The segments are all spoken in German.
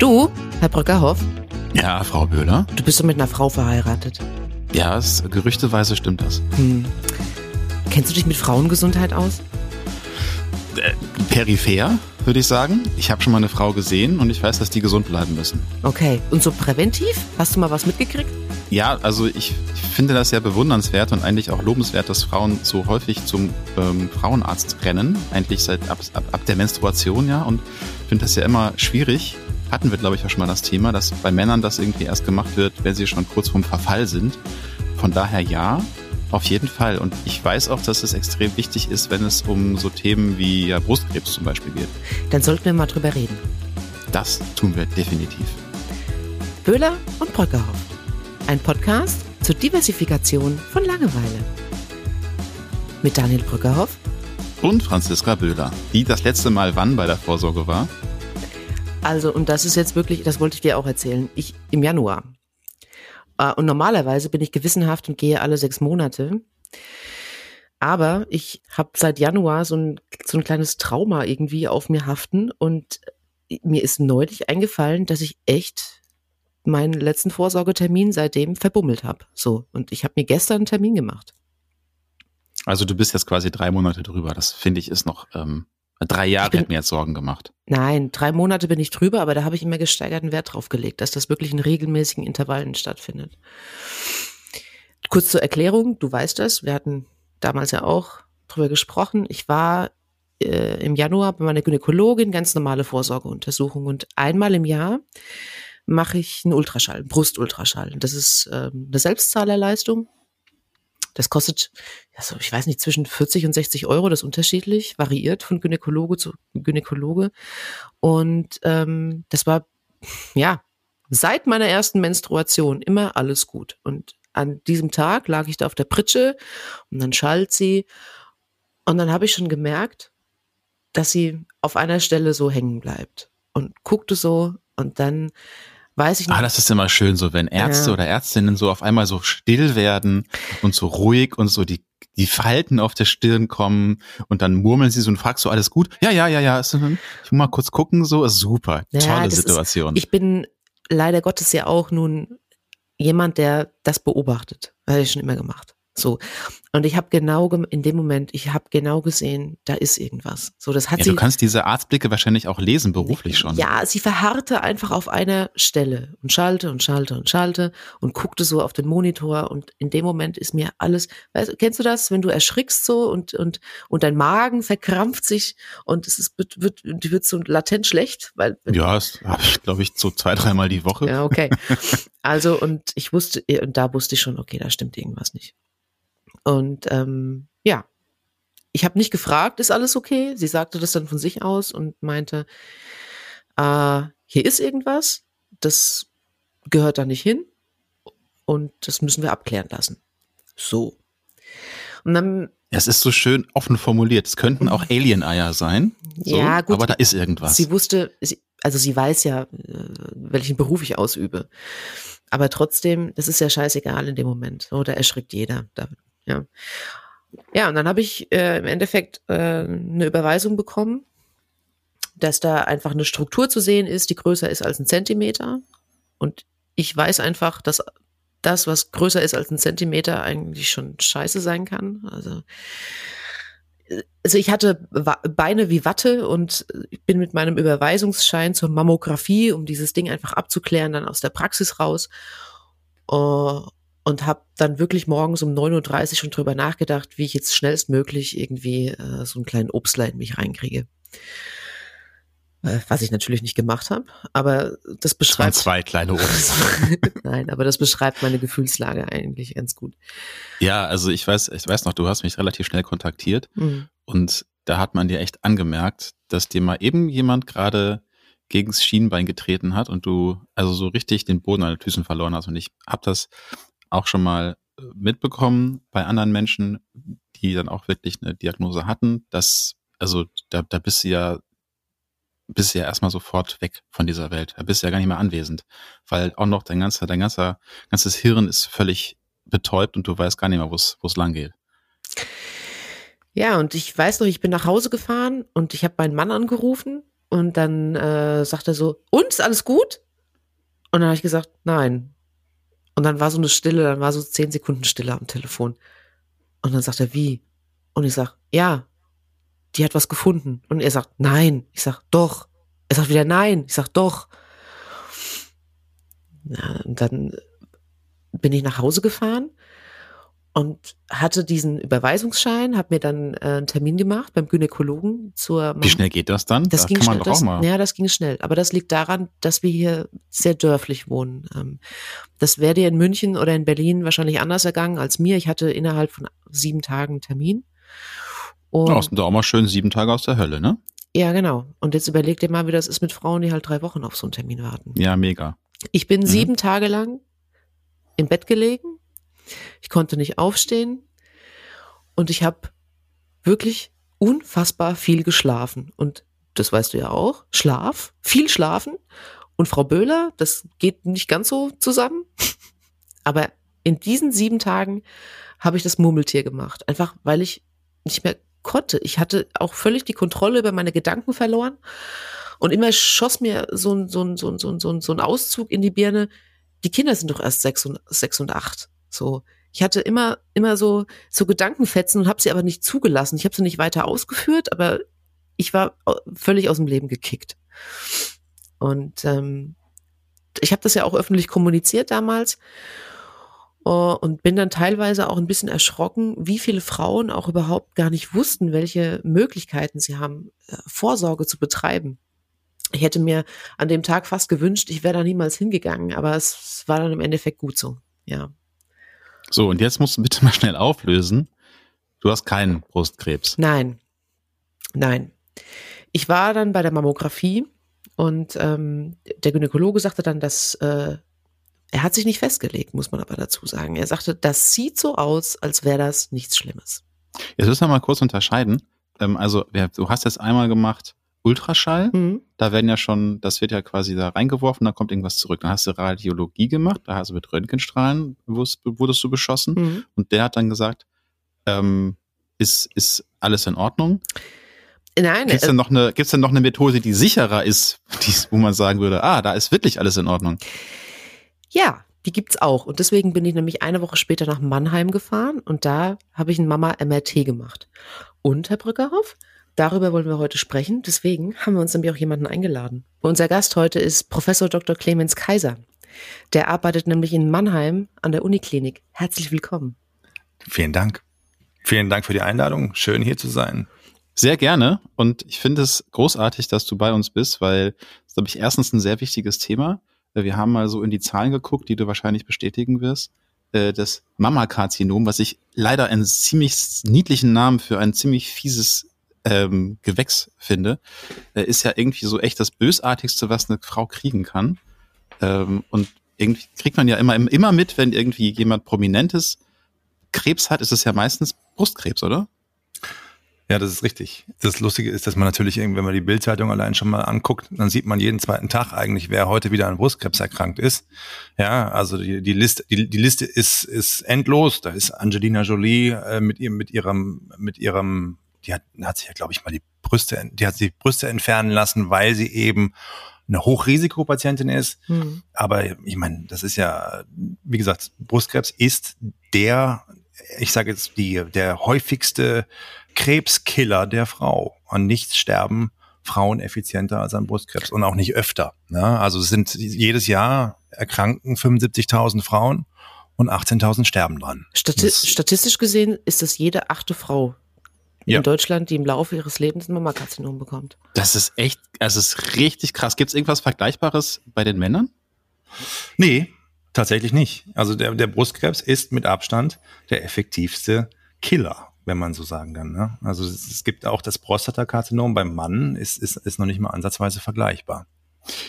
Du, Herr Brückerhoff, Ja, Frau Böhler. du bist doch mit einer Frau verheiratet. Ja, es, gerüchteweise stimmt das. Hm. Kennst du dich mit Frauengesundheit aus? Äh, peripher, würde ich sagen. Ich habe schon mal eine Frau gesehen und ich weiß, dass die gesund bleiben müssen. Okay. Und so präventiv? Hast du mal was mitgekriegt? Ja, also ich, ich finde das sehr bewundernswert und eigentlich auch lobenswert, dass Frauen so häufig zum ähm, Frauenarzt rennen. Eigentlich seit ab, ab, ab der Menstruation, ja. Und finde das ja immer schwierig. Hatten wir, glaube ich, auch schon mal das Thema, dass bei Männern das irgendwie erst gemacht wird, wenn sie schon kurz vorm Verfall sind. Von daher ja, auf jeden Fall. Und ich weiß auch, dass es extrem wichtig ist, wenn es um so Themen wie ja, Brustkrebs zum Beispiel geht. Dann sollten wir mal drüber reden. Das tun wir definitiv. Böhler und Brückerhoff. Ein Podcast zur Diversifikation von Langeweile. Mit Daniel Brückerhoff Und Franziska Böhler, die das letzte Mal wann bei der Vorsorge war. Also, und das ist jetzt wirklich, das wollte ich dir auch erzählen, ich im Januar. Äh, Und normalerweise bin ich gewissenhaft und gehe alle sechs Monate. Aber ich habe seit Januar so ein, so ein kleines Trauma irgendwie auf mir haften und mir ist neulich eingefallen, dass ich echt meinen letzten Vorsorgetermin seitdem verbummelt habe. So. Und ich habe mir gestern einen Termin gemacht. Also du bist jetzt quasi drei Monate drüber. Das finde ich ist noch ähm, drei Jahre bin- hätten mir jetzt Sorgen gemacht. Nein, drei Monate bin ich drüber, aber da habe ich immer gesteigerten Wert drauf gelegt, dass das wirklich in regelmäßigen Intervallen stattfindet. Kurz zur Erklärung, du weißt das, wir hatten damals ja auch drüber gesprochen. Ich war äh, im Januar bei meiner Gynäkologin, ganz normale Vorsorgeuntersuchung und einmal im Jahr mache ich einen Ultraschall, einen Brustultraschall. Das ist ähm, eine Selbstzahlerleistung. Das kostet, also ich weiß nicht, zwischen 40 und 60 Euro, das ist unterschiedlich, variiert von Gynäkologe zu Gynäkologe. Und ähm, das war, ja, seit meiner ersten Menstruation immer alles gut. Und an diesem Tag lag ich da auf der Pritsche und dann schallt sie. Und dann habe ich schon gemerkt, dass sie auf einer Stelle so hängen bleibt und guckte so und dann weiß ich nicht. Ah, das ist immer schön so, wenn Ärzte Ja. oder Ärztinnen so auf einmal so still werden und so ruhig und so die die Falten auf der Stirn kommen und dann murmeln sie so und fragst so alles gut? Ja, ja, ja, ja. Ist, ich muss mal kurz gucken, so ist super. Ja, Tolle das ist- Situation. Ich bin leider Gottes ja auch nun jemand, der das beobachtet. Das habe ich schon immer gemacht. So. Und ich habe genau in dem Moment, ich habe genau gesehen, da ist irgendwas. So, das hat ja, sie. du kannst diese Arztblicke wahrscheinlich auch lesen, beruflich schon. Ja, sie verharrte einfach auf einer Stelle und schalte und schalte und schalte und guckte so auf den Monitor und in dem Moment ist mir alles, weißt, kennst du das, wenn du erschrickst so und und und dein Magen verkrampft sich und es ist wird wird, wird so latent schlecht, weil Ja, das habe ich, glaube ich, so zwei, dreimal die Woche. ja, okay. Also, und ich wusste, und da wusste ich schon, okay, da stimmt irgendwas nicht. Und ähm, ja, ich habe nicht gefragt, ist alles okay? Sie sagte das dann von sich aus und meinte, äh, hier ist irgendwas, das gehört da nicht hin und das müssen wir abklären lassen. So. Und dann, Es ist so schön offen formuliert. Es könnten auch Alien-Eier sein. So, Ja, gut. Aber da ist irgendwas. sie wusste, sie, also sie weiß ja, äh, welchen Beruf ich ausübe. Aber trotzdem, das ist ja scheißegal in dem Moment. Da erschrickt jeder. Da, ja. ja, und dann habe ich äh, im Endeffekt äh, eine Überweisung bekommen, dass da einfach eine Struktur zu sehen ist, die größer ist als ein Zentimeter. Und ich weiß einfach, dass das, was größer ist als ein Zentimeter, eigentlich schon scheiße sein kann. Also also ich hatte Beine wie Watte und ich bin mit meinem Überweisungsschein zur Mammographie, um dieses Ding einfach abzuklären, dann aus der Praxis raus äh, und habe dann wirklich morgens um 9.30 Uhr schon drüber nachgedacht, wie ich jetzt schnellstmöglich irgendwie äh, so einen kleinen Obstler in mich reinkriege. Äh, was ich natürlich nicht gemacht habe, aber das das beschreibt zwei kleine Obst. Nein, aber das beschreibt meine Gefühlslage eigentlich ganz gut. Ja, also ich weiß, ich weiß noch, du hast mich relativ schnell kontaktiert Mhm. und da hat man dir echt angemerkt, dass dir mal eben jemand gerade gegens Schienbein getreten hat und du also so richtig den Boden an den Füßen verloren hast. Und ich habe das auch schon mal äh, mitbekommen bei anderen Menschen, die dann auch wirklich eine Diagnose hatten, dass, also da, da bist du ja, bist du ja erstmal sofort weg von dieser Welt. Da bist du ja gar nicht mehr anwesend. Weil auch noch dein ganzer, dein ganzer, ganzes Hirn ist völlig betäubt und du weißt gar nicht mehr, wo es lang geht. Ja, und ich weiß noch, ich bin nach Hause gefahren und ich habe meinen Mann angerufen Und dann äh, sagt er so, und, ist alles gut? Und dann habe ich gesagt, nein. Und dann war so eine Stille, dann war so zehn Sekunden Stille am Telefon. Und dann sagt er, wie? Und ich sag, ja, die hat was gefunden. Und er sagt, nein. Ich sag, doch. Er sagt wieder, nein. Ich sag, doch. Ja, und dann bin ich nach Hause gefahren und hatte diesen Überweisungsschein, habe mir dann äh, einen Termin gemacht beim Gynäkologen zur Wie schnell geht das dann? Das da ging kann man schnell, doch das, auch mal. Ja, das ging schnell. Aber das liegt daran, dass wir hier sehr dörflich wohnen. Ähm, das wäre dir in München oder in Berlin wahrscheinlich anders ergangen als mir. Ich hatte innerhalb von sieben Tagen einen Termin. Und, Ja, sind da auch mal schön sieben Tage aus der Hölle, ne? ja, genau. Und jetzt überleg dir mal, wie das ist mit Frauen, die halt drei Wochen auf so einen Termin warten. Ja, mega. Ich bin Mhm. sieben Tage lang im Bett gelegen. Ich konnte nicht aufstehen. Und ich habe wirklich unfassbar viel geschlafen. Und das weißt du ja auch. Schlaf, viel schlafen. Und Frau Böhler, das geht nicht ganz so zusammen. Aber in diesen sieben Tagen habe ich das Murmeltier gemacht. Einfach weil ich nicht mehr konnte. Ich hatte auch völlig die Kontrolle über meine Gedanken verloren. Und immer schoss mir so ein, so ein, so ein, so ein, so ein, Auszug in die Birne. Die Kinder sind doch erst sechs und, sechs und acht. So. Ich hatte immer, immer so, so Gedankenfetzen und habe sie aber nicht zugelassen. Ich habe sie nicht weiter ausgeführt, aber ich war völlig aus dem Leben gekickt. Und ähm, ich habe das ja auch öffentlich kommuniziert damals uh, und bin dann teilweise auch ein bisschen erschrocken, wie viele Frauen auch überhaupt gar nicht wussten, welche Möglichkeiten sie haben, äh, Vorsorge zu betreiben. Ich hätte mir an dem Tag fast gewünscht, ich wäre da niemals hingegangen, aber es war dann im Endeffekt gut so. Ja. So, und jetzt musst du bitte mal schnell auflösen. Du hast keinen Brustkrebs. Nein, nein. Ich war dann bei der Mammographie und ähm, der Gynäkologe sagte dann, dass äh, er hat sich nicht festgelegt, muss man aber dazu sagen. Er sagte, das sieht so aus, als wäre das nichts Schlimmes. Jetzt müssen wir mal kurz unterscheiden. Ähm, also, du hast jetzt einmal gemacht Ultraschall. Mhm. Da werden ja schon, das wird ja quasi da reingeworfen, da kommt irgendwas zurück. Dann hast du Radiologie gemacht, da hast du mit Röntgenstrahlen, wurdest, wurdest du beschossen. Mhm. Und der hat dann gesagt, ähm, ist, ist alles in Ordnung? Nein, Gibt es äh, denn, noch eine, gibt's denn noch eine Methode, die sicherer ist, die, wo man sagen würde, ah, da ist wirklich alles in Ordnung? ja, die gibt's auch. Und deswegen bin ich nämlich eine Woche später nach Mannheim gefahren und da habe ich ein Mama-MRT gemacht. Und, Herr Brückerhoff, darüber wollen wir heute sprechen. Deswegen haben wir uns nämlich auch jemanden eingeladen. Unser Gast heute ist Professor Dr. Clemens Kaiser. Der arbeitet nämlich in Mannheim an der Uniklinik. Herzlich willkommen. Vielen Dank. Vielen Dank für die Einladung. Schön hier zu sein. Sehr gerne. Und ich finde es großartig, dass du bei uns bist, weil das, glaube ich, erstens ein sehr wichtiges Thema. Wir haben mal so in die Zahlen geguckt, die du wahrscheinlich bestätigen wirst. Äh, Das Mammakarzinom, was ich leider einen ziemlich niedlichen Namen für ein ziemlich fieses ähm, Gewächs finde, äh, ist ja irgendwie so echt das Bösartigste, was eine Frau kriegen kann. Ähm, und irgendwie kriegt man ja immer, immer mit, wenn irgendwie jemand Prominentes Krebs hat, ist es ja meistens Brustkrebs, oder? Ja, das ist richtig. Das Lustige ist, dass man natürlich, wenn man die Bildzeitung allein schon mal anguckt, dann sieht man jeden zweiten Tag eigentlich, wer heute wieder an Brustkrebs erkrankt ist. Ja, also die, die Liste, die, die Liste ist, ist endlos. Da ist Angelina Jolie äh, mit ihrem, mit ihrem, mit ihrem, die hat, hat sich ja, glaube ich, mal die Brüste, die hat sich die Brüste entfernen lassen, weil sie eben eine Hochrisikopatientin ist. Hm. Aber ich meine, das ist ja, wie gesagt, Brustkrebs ist der, ich sage jetzt die, der häufigste Krebskiller der Frau. An nichts sterben Frauen effizienter als an Brustkrebs und auch nicht öfter. Ne? Also sind jedes Jahr erkranken 75.000 Frauen und 18.000 sterben dran. Stati Das- statistisch gesehen ist es jede achte Frau Ja. in Deutschland, die im Laufe ihres Lebens ein Mammakarzinom bekommt. Das ist echt, also es ist richtig krass. Gibt es irgendwas Vergleichbares bei den Männern? Nee, tatsächlich nicht. Also der, der Brustkrebs ist mit Abstand der effektivste Killer, wenn man so sagen kann. Ne? Also es, es gibt auch das Prostatakarzinom beim Mann, ist, ist, ist noch nicht mal ansatzweise vergleichbar.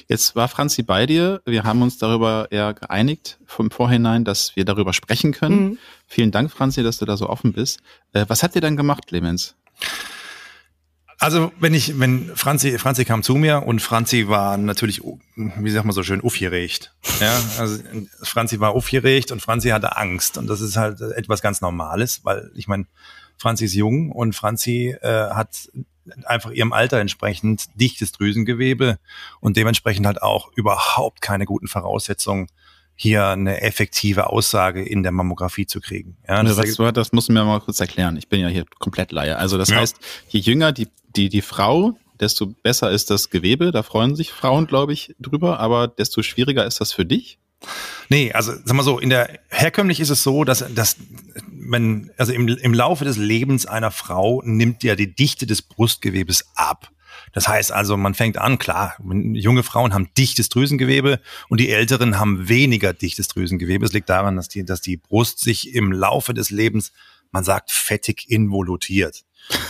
Jetzt war Franzi bei dir. Wir haben uns darüber eher geeinigt vom Vorhinein, dass wir darüber sprechen können. Mhm. Vielen Dank, Franzi, dass du da so offen bist. Äh, was habt ihr dann gemacht, Clemens? Also wenn ich, wenn Franzi, Franzi kam zu mir und Franzi war natürlich, wie sagt man so schön, aufgeregt. Ja, also Franzi war aufgeregt und Franzi hatte Angst und das ist halt etwas ganz Normales, weil ich meine, Franzi ist jung und Franzi äh, hat einfach ihrem Alter entsprechend dichtes Drüsengewebe und dementsprechend halt auch überhaupt keine guten Voraussetzungen, hier eine effektive Aussage in der Mammographie zu kriegen. Ja, das, also, was, das musst du mir mal kurz erklären. Ich bin ja hier komplett Laie. Also das ja. heißt, je jünger die, die, die Frau, desto besser ist das Gewebe. Da freuen sich Frauen, glaube ich, drüber. Aber desto schwieriger ist das für dich? Nee, also sag mal so, in der herkömmlich ist es so, dass, dass wenn, also im, im Laufe des Lebens einer Frau nimmt ja die Dichte des Brustgewebes ab. Das heißt also, man fängt an, klar, junge Frauen haben dichtes Drüsengewebe und die älteren haben weniger dichtes Drüsengewebe. Es liegt daran, dass die, dass die Brust sich im Laufe des Lebens, man sagt, fettig involutiert.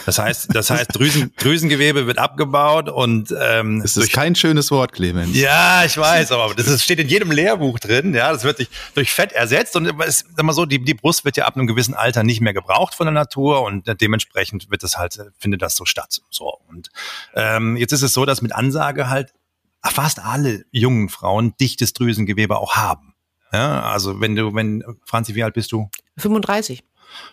Das heißt, das heißt, Drüsen, Drüsengewebe wird abgebaut und ähm, das ist durch, kein schönes Wort, Clemens. Ja, ich weiß, aber das ist, steht in jedem Lehrbuch drin. Ja, das wird sich durch Fett ersetzt und es, sag mal so, die, die Brust wird ja ab einem gewissen Alter nicht mehr gebraucht von der Natur und dementsprechend wird das halt findet das so statt. So und ähm, jetzt ist es so, dass mit Ansage halt fast alle jungen Frauen dichtes Drüsengewebe auch haben. Ja, also wenn du, wenn Franzi, wie alt bist du? 35.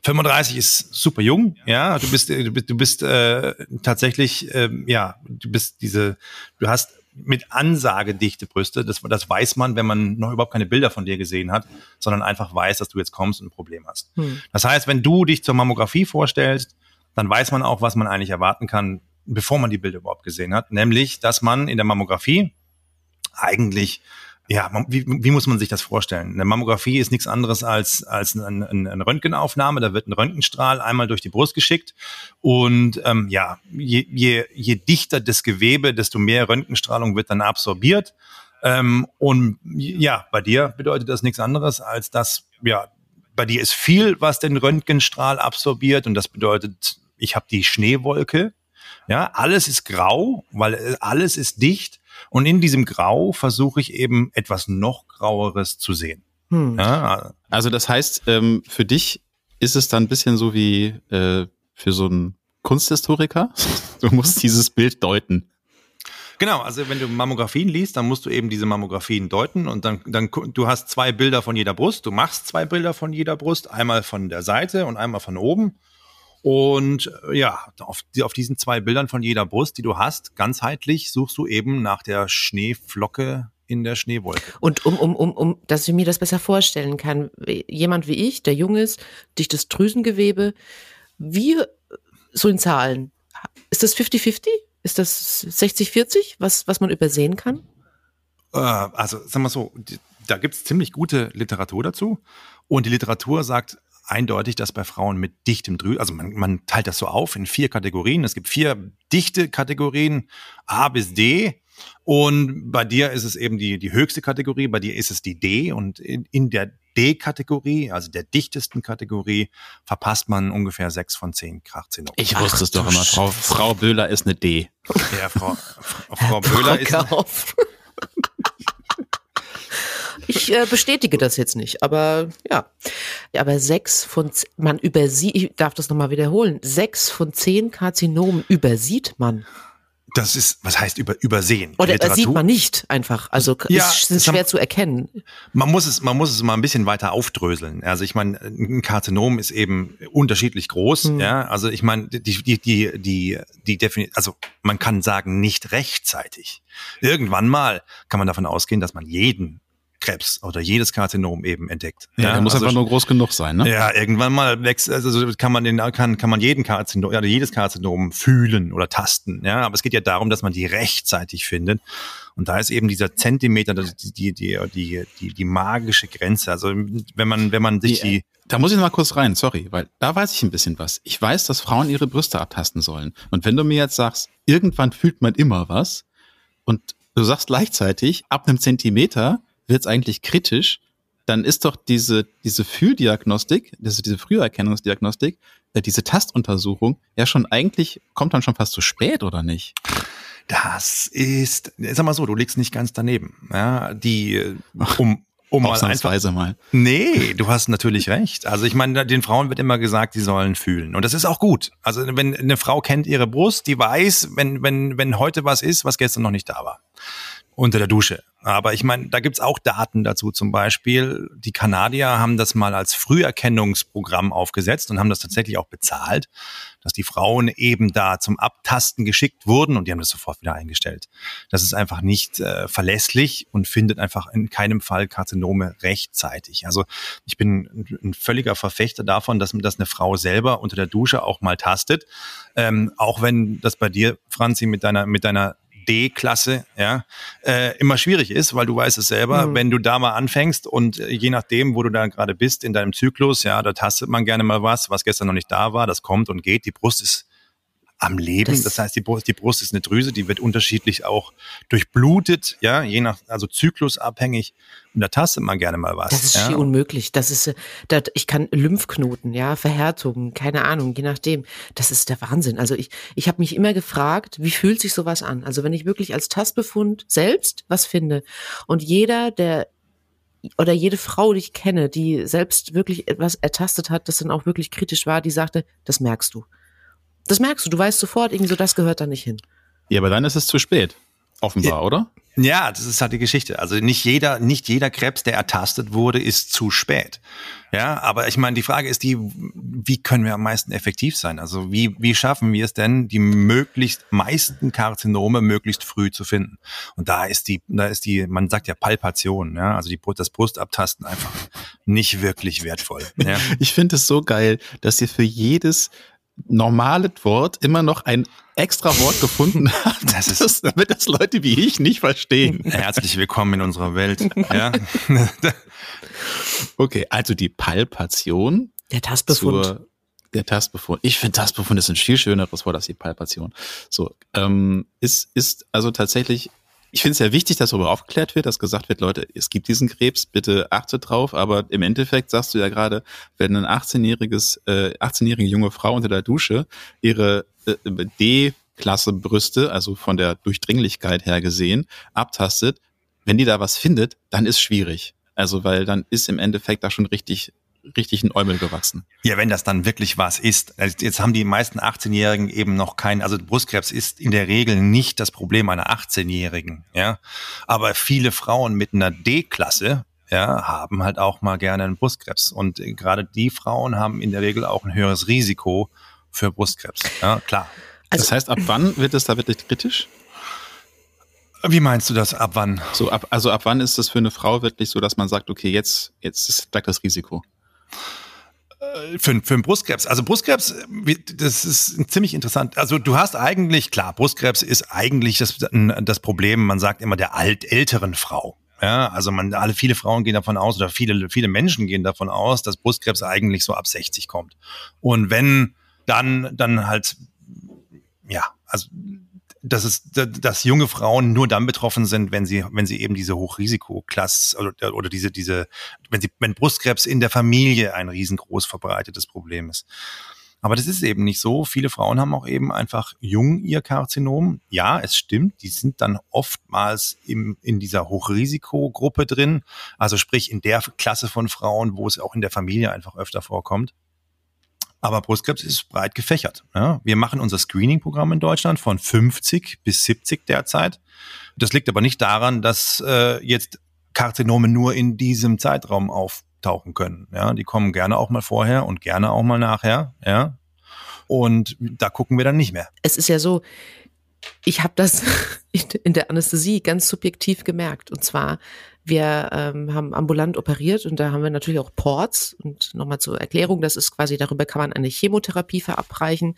35 ist super jung, ja. Du bist, du bist, du bist äh, tatsächlich, äh, ja, du bist diese, du hast mit Ansage dichte Brüste. Das, das weiß man, wenn man noch überhaupt keine Bilder von dir gesehen hat, sondern einfach weiß, dass du jetzt kommst und ein Problem hast. Hm. Das heißt, wenn du dich zur Mammographie vorstellst, dann weiß man auch, was man eigentlich erwarten kann, bevor man die Bilder überhaupt gesehen hat. Nämlich, dass man in der Mammographie eigentlich ja, wie, wie muss man sich das vorstellen? Eine Mammographie ist nichts anderes als, als eine, eine Röntgenaufnahme. Da wird ein Röntgenstrahl einmal durch die Brust geschickt. Und ähm, ja, je, je, je dichter das Gewebe, desto mehr Röntgenstrahlung wird dann absorbiert. Ähm, und ja, bei dir bedeutet das nichts anderes, als dass, ja, bei dir ist viel, was den Röntgenstrahl absorbiert. Und das bedeutet, ich habe die Schneewolke. Ja, alles ist grau, weil äh, alles ist dicht. Und in diesem Grau versuche ich eben etwas noch Graueres zu sehen. Hm. Ja. Also das heißt, ähm, für dich ist es dann ein bisschen so wie äh, für so einen Kunsthistoriker. Du musst dieses Bild deuten. Genau, also wenn du Mammografien liest, dann musst du eben diese Mammografien deuten und dann, dann du hast zwei Bilder von jeder Brust. Du machst zwei Bilder von jeder Brust, einmal von der Seite und einmal von oben. Und äh, ja, auf, auf diesen zwei Bildern von jeder Brust, die du hast, ganzheitlich suchst du eben nach der Schneeflocke in der Schneewolke. Und um, um, um, um, dass ich mir das besser vorstellen kann, jemand wie ich, der jung ist, dichtes Drüsengewebe, wie so in Zahlen, ist das 50-50? Ist das 60-40, was, was man übersehen kann? Äh, also, sagen wir so, da gibt es ziemlich gute Literatur dazu. Und die Literatur sagt eindeutig, dass bei Frauen mit dichtem Drüsen, also man, man teilt das so auf in vier Kategorien. Es gibt vier dichte Kategorien, A bis D. Und bei dir ist es eben die, die höchste Kategorie, bei dir ist es die D. Und in, in der D-Kategorie, also der dichtesten Kategorie, verpasst man ungefähr sechs von zehn Krarzinomen. Ich wusste es doch immer, Frau, Frau Böhler ist eine D. Ja, Frau, Frau Böhler ist. Ich äh, bestätige das jetzt nicht, aber ja. Aber sechs von, man übersieht, ich darf das nochmal wiederholen, sechs von zehn Karzinomen übersieht man. Das ist, was heißt über, übersehen? Oder Literatur? sieht man nicht einfach. Also ja, ist, schwer zu erkennen. Man muss es, man muss es mal ein bisschen weiter aufdröseln. Also ich meine, ein Karzinom ist eben unterschiedlich groß. Hm. Ja, also ich meine, die, die, die, die, die Definition, also man kann sagen, nicht rechtzeitig. Irgendwann mal kann man davon ausgehen, dass man jeden Krebs oder jedes Karzinom eben entdeckt. Ja, ja muss also, einfach nur groß genug sein, ne? Ja, irgendwann mal wächst, also kann man den, kann, kann man jeden Karzinom, ja, jedes Karzinom fühlen oder tasten, ja. Aber es geht ja darum, dass man die rechtzeitig findet. Und da ist eben dieser Zentimeter, die, die, die, die, die, die magische Grenze. Also, wenn man, wenn man sich die, da muss ich noch mal kurz rein, sorry, weil da weiß ich ein bisschen was. Ich weiß, dass Frauen ihre Brüste abtasten sollen. Und wenn du mir jetzt sagst, irgendwann fühlt man immer was und du sagst gleichzeitig, ab einem Zentimeter wird es eigentlich kritisch, dann ist doch diese, diese Fühldiagnostik, diese, diese Früherkennungsdiagnostik, äh, diese Tastuntersuchung ja schon eigentlich, kommt dann schon fast zu spät, oder nicht? Das ist, sag mal so, du liegst nicht ganz daneben. Ja, die, äh, um, um mal einfach, mal. Nee, du hast natürlich recht. Also ich meine, den Frauen wird immer gesagt, sie sollen fühlen. Und das ist auch gut. Also wenn eine Frau kennt ihre Brust, die weiß, wenn, wenn, wenn heute was ist, was gestern noch nicht da war unter der Dusche. Aber ich meine, da gibt's auch Daten dazu. Zum Beispiel, die Kanadier haben das mal als Früherkennungsprogramm aufgesetzt und haben das tatsächlich auch bezahlt, dass die Frauen eben da zum Abtasten geschickt wurden und die haben das sofort wieder eingestellt. Das ist einfach nicht äh, verlässlich und findet einfach in keinem Fall Karzinome rechtzeitig. Also ich bin ein völliger Verfechter davon, dass, dass eine Frau selber unter der Dusche auch mal tastet. Ähm, auch wenn das bei dir, Franzi, mit deiner, mit deiner D-Klasse, ja, äh, immer schwierig ist, weil du weißt es selber, mhm. wenn du da mal anfängst und äh, je nachdem, wo du da gerade bist in deinem Zyklus, ja, da tastet man gerne mal was, was gestern noch nicht da war, das kommt und geht. Die Brust ist am Leben. Das, das heißt, die Brust, die Brust ist eine Drüse, die wird unterschiedlich auch durchblutet, ja, je nach, also zyklusabhängig. Und da tastet man gerne mal was. Das ist ja. unmöglich. Das ist, das, ich kann Lymphknoten, ja, Verhärtungen, keine Ahnung, je nachdem. Das ist der Wahnsinn. Also ich, ich habe mich immer gefragt, wie fühlt sich sowas an? Also wenn ich wirklich als Tastbefund selbst was finde und jeder, der oder jede Frau, die ich kenne, die selbst wirklich etwas ertastet hat, das dann auch wirklich kritisch war, die sagte, das merkst du. Das merkst du, du weißt sofort, irgendwie so, das gehört da nicht hin. Ja, aber dann ist es zu spät. Offenbar, ja. oder? Ja, das ist halt die Geschichte. Also nicht jeder, nicht jeder Krebs, der ertastet wurde, ist zu spät. Ja, aber ich meine, die Frage ist die, wie können wir am meisten effektiv sein? Also wie, wie schaffen wir es denn, die möglichst meisten Karzinome möglichst früh zu finden? Und da ist die, da ist die, man sagt ja Palpation, ja, also die, das Brustabtasten einfach nicht wirklich wertvoll. Ja. Ich finde es so geil, dass ihr für jedes normales Wort immer noch ein extra Wort gefunden habt, das ist, das, damit das Leute wie ich nicht verstehen. Herzlich willkommen in unserer Welt. Ja. okay, also die Palpation. Der Tastbefund. Zur, der Tastbefund. Ich finde Tastbefund ist ein viel schöneres Wort als die Palpation. So, ähm, ist, ist also tatsächlich ich finde es ja wichtig, dass darüber aufgeklärt wird, dass gesagt wird, Leute, es gibt diesen Krebs, bitte achtet drauf. Aber im Endeffekt sagst du ja gerade, wenn ein 18-jähriges, äh, 18-jährige junge Frau unter der Dusche ihre äh, D-Klasse Brüste, also von der Durchdringlichkeit her gesehen, abtastet, wenn die da was findet, dann ist schwierig. Also weil dann ist im Endeffekt da schon richtig richtig ein Eumel gewachsen. Ja, wenn das dann wirklich was ist. Jetzt haben die meisten 18-Jährigen eben noch keinen, also Brustkrebs ist in der Regel nicht das Problem einer 18-Jährigen, ja. Aber viele Frauen mit einer D-Klasse, ja, haben halt auch mal gerne einen Brustkrebs. Und gerade die Frauen haben in der Regel auch ein höheres Risiko für Brustkrebs. Ja, klar. Also, das heißt, ab wann wird es da wirklich kritisch? Wie meinst du das? Ab wann? So, ab, also ab wann ist das für eine Frau wirklich so, dass man sagt, okay, jetzt, jetzt steigt das Risiko? Äh, für, für einen Brustkrebs. Also Brustkrebs, das ist ziemlich interessant. Also du hast eigentlich, klar, Brustkrebs ist eigentlich das, das Problem, man sagt immer der alt älteren Frau. Ja, also man, alle, viele Frauen gehen davon aus oder viele, viele Menschen gehen davon aus, dass Brustkrebs eigentlich so ab 60 kommt. Und wenn dann, dann halt, ja, also dass es, dass junge Frauen nur dann betroffen sind, wenn sie, wenn sie eben diese Hochrisikoklasse oder, oder diese, diese, wenn sie, wenn Brustkrebs in der Familie ein riesengroß verbreitetes Problem ist. Aber das ist eben nicht so. Viele Frauen haben auch eben einfach jung ihr Karzinom. Ja, es stimmt. Die sind dann oftmals im, in dieser Hochrisikogruppe drin. Also sprich in der Klasse von Frauen, wo es auch in der Familie einfach öfter vorkommt. Aber Brustkrebs ist breit gefächert. Ja. Wir machen unser Screening-Programm in Deutschland von 50 bis 70 derzeit. Das liegt aber nicht daran, dass äh, jetzt Karzinome nur in diesem Zeitraum auftauchen können. Ja, die kommen gerne auch mal vorher und gerne auch mal nachher. Ja, und da gucken wir dann nicht mehr. Es ist ja so, ich habe das in der Anästhesie ganz subjektiv gemerkt. Und zwar, wir ähm, haben ambulant operiert und da haben wir natürlich auch Ports. Und nochmal zur Erklärung, das ist quasi, darüber kann man eine Chemotherapie verabreichen.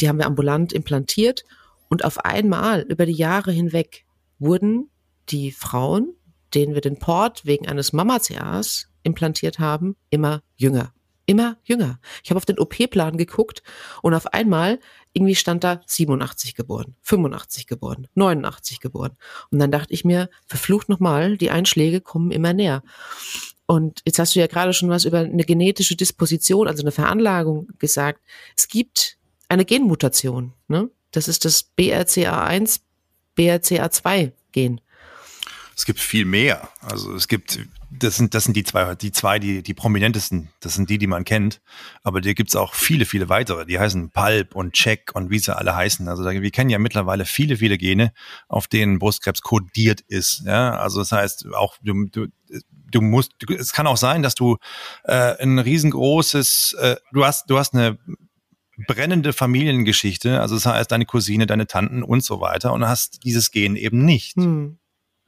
Die haben wir ambulant implantiert. Und auf einmal, über die Jahre hinweg, wurden die Frauen, denen wir den Port wegen eines Mama-CAs implantiert haben, immer jünger immer jünger. Ich habe auf den OP-Plan geguckt und auf einmal irgendwie stand da 87 geboren, 85 geboren, 89 geboren. Und dann dachte ich mir, verflucht nochmal, die Einschläge kommen immer näher. Und jetzt hast du ja gerade schon was über eine genetische Disposition, also eine Veranlagung gesagt. Es gibt eine Genmutation, ne? Das ist das BRCA1, BRCA2 Gen. Es gibt viel mehr. Also es gibt das sind, das sind die zwei, die zwei, die, die prominentesten. Das sind die, die man kennt. Aber dir gibt's auch viele, viele weitere. Die heißen Pulp und Check und wie sie alle heißen. Also da, wir kennen ja mittlerweile viele, viele Gene, auf denen Brustkrebs kodiert ist. Ja, also das heißt auch, du, du, du musst, du, es kann auch sein, dass du äh, ein riesengroßes, äh, du hast, du hast eine brennende Familiengeschichte, also das heißt deine Cousine, deine Tanten und so weiter und hast dieses Gen eben nicht. Hm.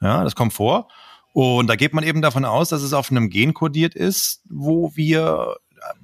Ja, das kommt vor. Und da geht man eben davon aus, dass es auf einem Gen kodiert ist, wo wir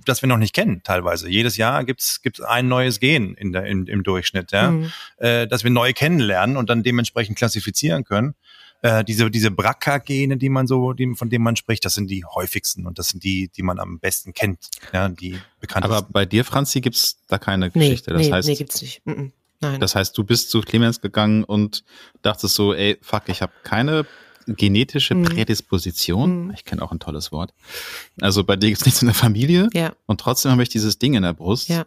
das wir noch nicht kennen teilweise. Jedes Jahr gibt's gibt's ein neues Gen in der, in, im Durchschnitt, ja, mhm. äh, dass wir neu kennenlernen und dann dementsprechend klassifizieren können. Äh, diese diese BRCA-Gene, die man so, die, von denen man spricht, das sind die häufigsten und das sind die, die man am besten kennt, ja, die bekanntesten. Aber bei dir, Franzi, gibt's da keine Geschichte. Nee, das nee, heißt, nee, gibt's nicht. Mm -mm. Nein. Das heißt, du bist zu Clemens gegangen und dachtest so, ey, fuck, ich habe keine genetische mhm. Prädisposition. Mhm. Ich kenne auch ein tolles Wort. Also bei dir gibt es nichts in der Familie ja. und trotzdem habe ich dieses Ding in der Brust. Ja.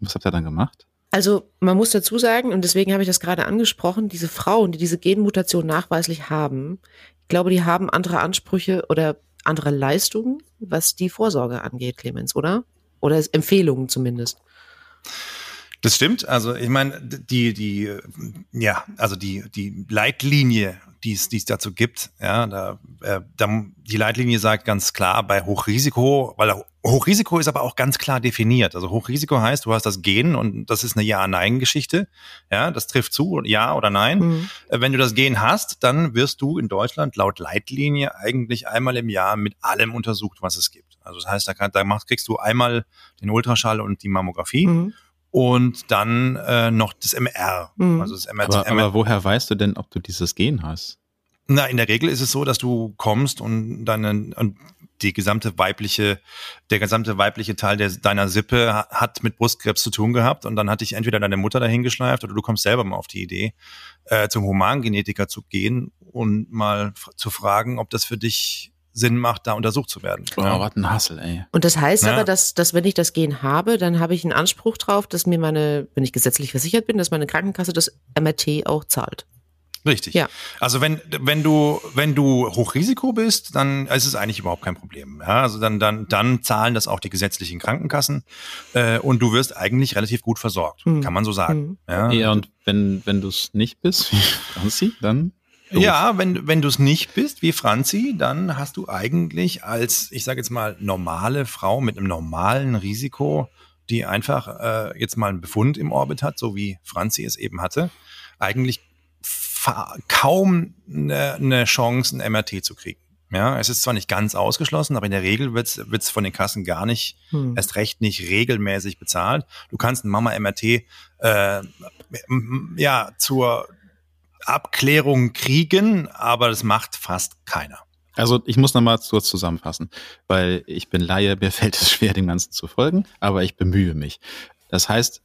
Was habt ihr dann gemacht? Also man muss dazu sagen, und deswegen habe ich das gerade angesprochen, diese Frauen, die diese Genmutation nachweislich haben, ich glaube, die haben andere Ansprüche oder andere Leistungen, was die Vorsorge angeht, Clemens, oder? Oder Empfehlungen zumindest. Das stimmt. Also ich meine, die, die, ja, also die, die Leitlinie die es, die es dazu gibt. Ja, da, äh, da, die Leitlinie sagt ganz klar bei Hochrisiko, weil Hochrisiko ist aber auch ganz klar definiert. Also Hochrisiko heißt, du hast das Gen und das ist eine Ja-Nein-Geschichte. Ja, das trifft zu, ja oder nein. Mhm. Äh, wenn du das Gen hast, dann wirst du in Deutschland laut Leitlinie eigentlich einmal im Jahr mit allem untersucht, was es gibt. Also das heißt, da, kann, da machst, kriegst du einmal den Ultraschall und die Mammographie. Mhm und dann äh, noch das MR. Mhm. Also das MR aber, aber woher weißt du denn, ob du dieses Gen hast? Na, in der Regel ist es so, dass du kommst und deine und die gesamte weibliche, der gesamte weibliche Teil der, deiner Sippe hat mit Brustkrebs zu tun gehabt und dann hat dich entweder deine Mutter dahin geschleift oder du kommst selber mal auf die Idee, äh, zum Humangenetiker zu gehen und mal zu fragen, ob das für dich Sinn macht, da untersucht zu werden. Oh, ja. was ein Hassel, ey. Und das heißt ja. aber, dass, dass wenn ich das Gen habe, dann habe ich einen Anspruch drauf, dass mir meine, wenn ich gesetzlich versichert bin, dass meine Krankenkasse das MRT auch zahlt. Richtig. Ja. Also wenn, wenn du, wenn du Hochrisiko bist, dann ist es eigentlich überhaupt kein Problem. Ja, also dann, dann, dann zahlen das auch die gesetzlichen Krankenkassen äh, und du wirst eigentlich relativ gut versorgt, mhm. kann man so sagen. Mhm. Ja, ja, und wenn, wenn du es nicht bist, wie Franzi, dann Los. Ja, wenn, wenn du es nicht bist, wie Franzi, dann hast du eigentlich als, ich sage jetzt mal, normale Frau mit einem normalen Risiko, die einfach äh, jetzt mal einen Befund im Orbit hat, so wie Franzi es eben hatte, eigentlich kaum eine, eine Chance, ein MRT zu kriegen. Ja, es ist zwar nicht ganz ausgeschlossen, aber in der Regel wird es von den Kassen gar nicht, hm. erst recht nicht regelmäßig bezahlt. Du kannst ein Mama-MRT äh, ja zur Abklärung kriegen, aber das macht fast keiner. Also ich muss nochmal kurz zusammenfassen, weil ich bin Laie, mir fällt es schwer, dem Ganzen zu folgen, aber ich bemühe mich. Das heißt,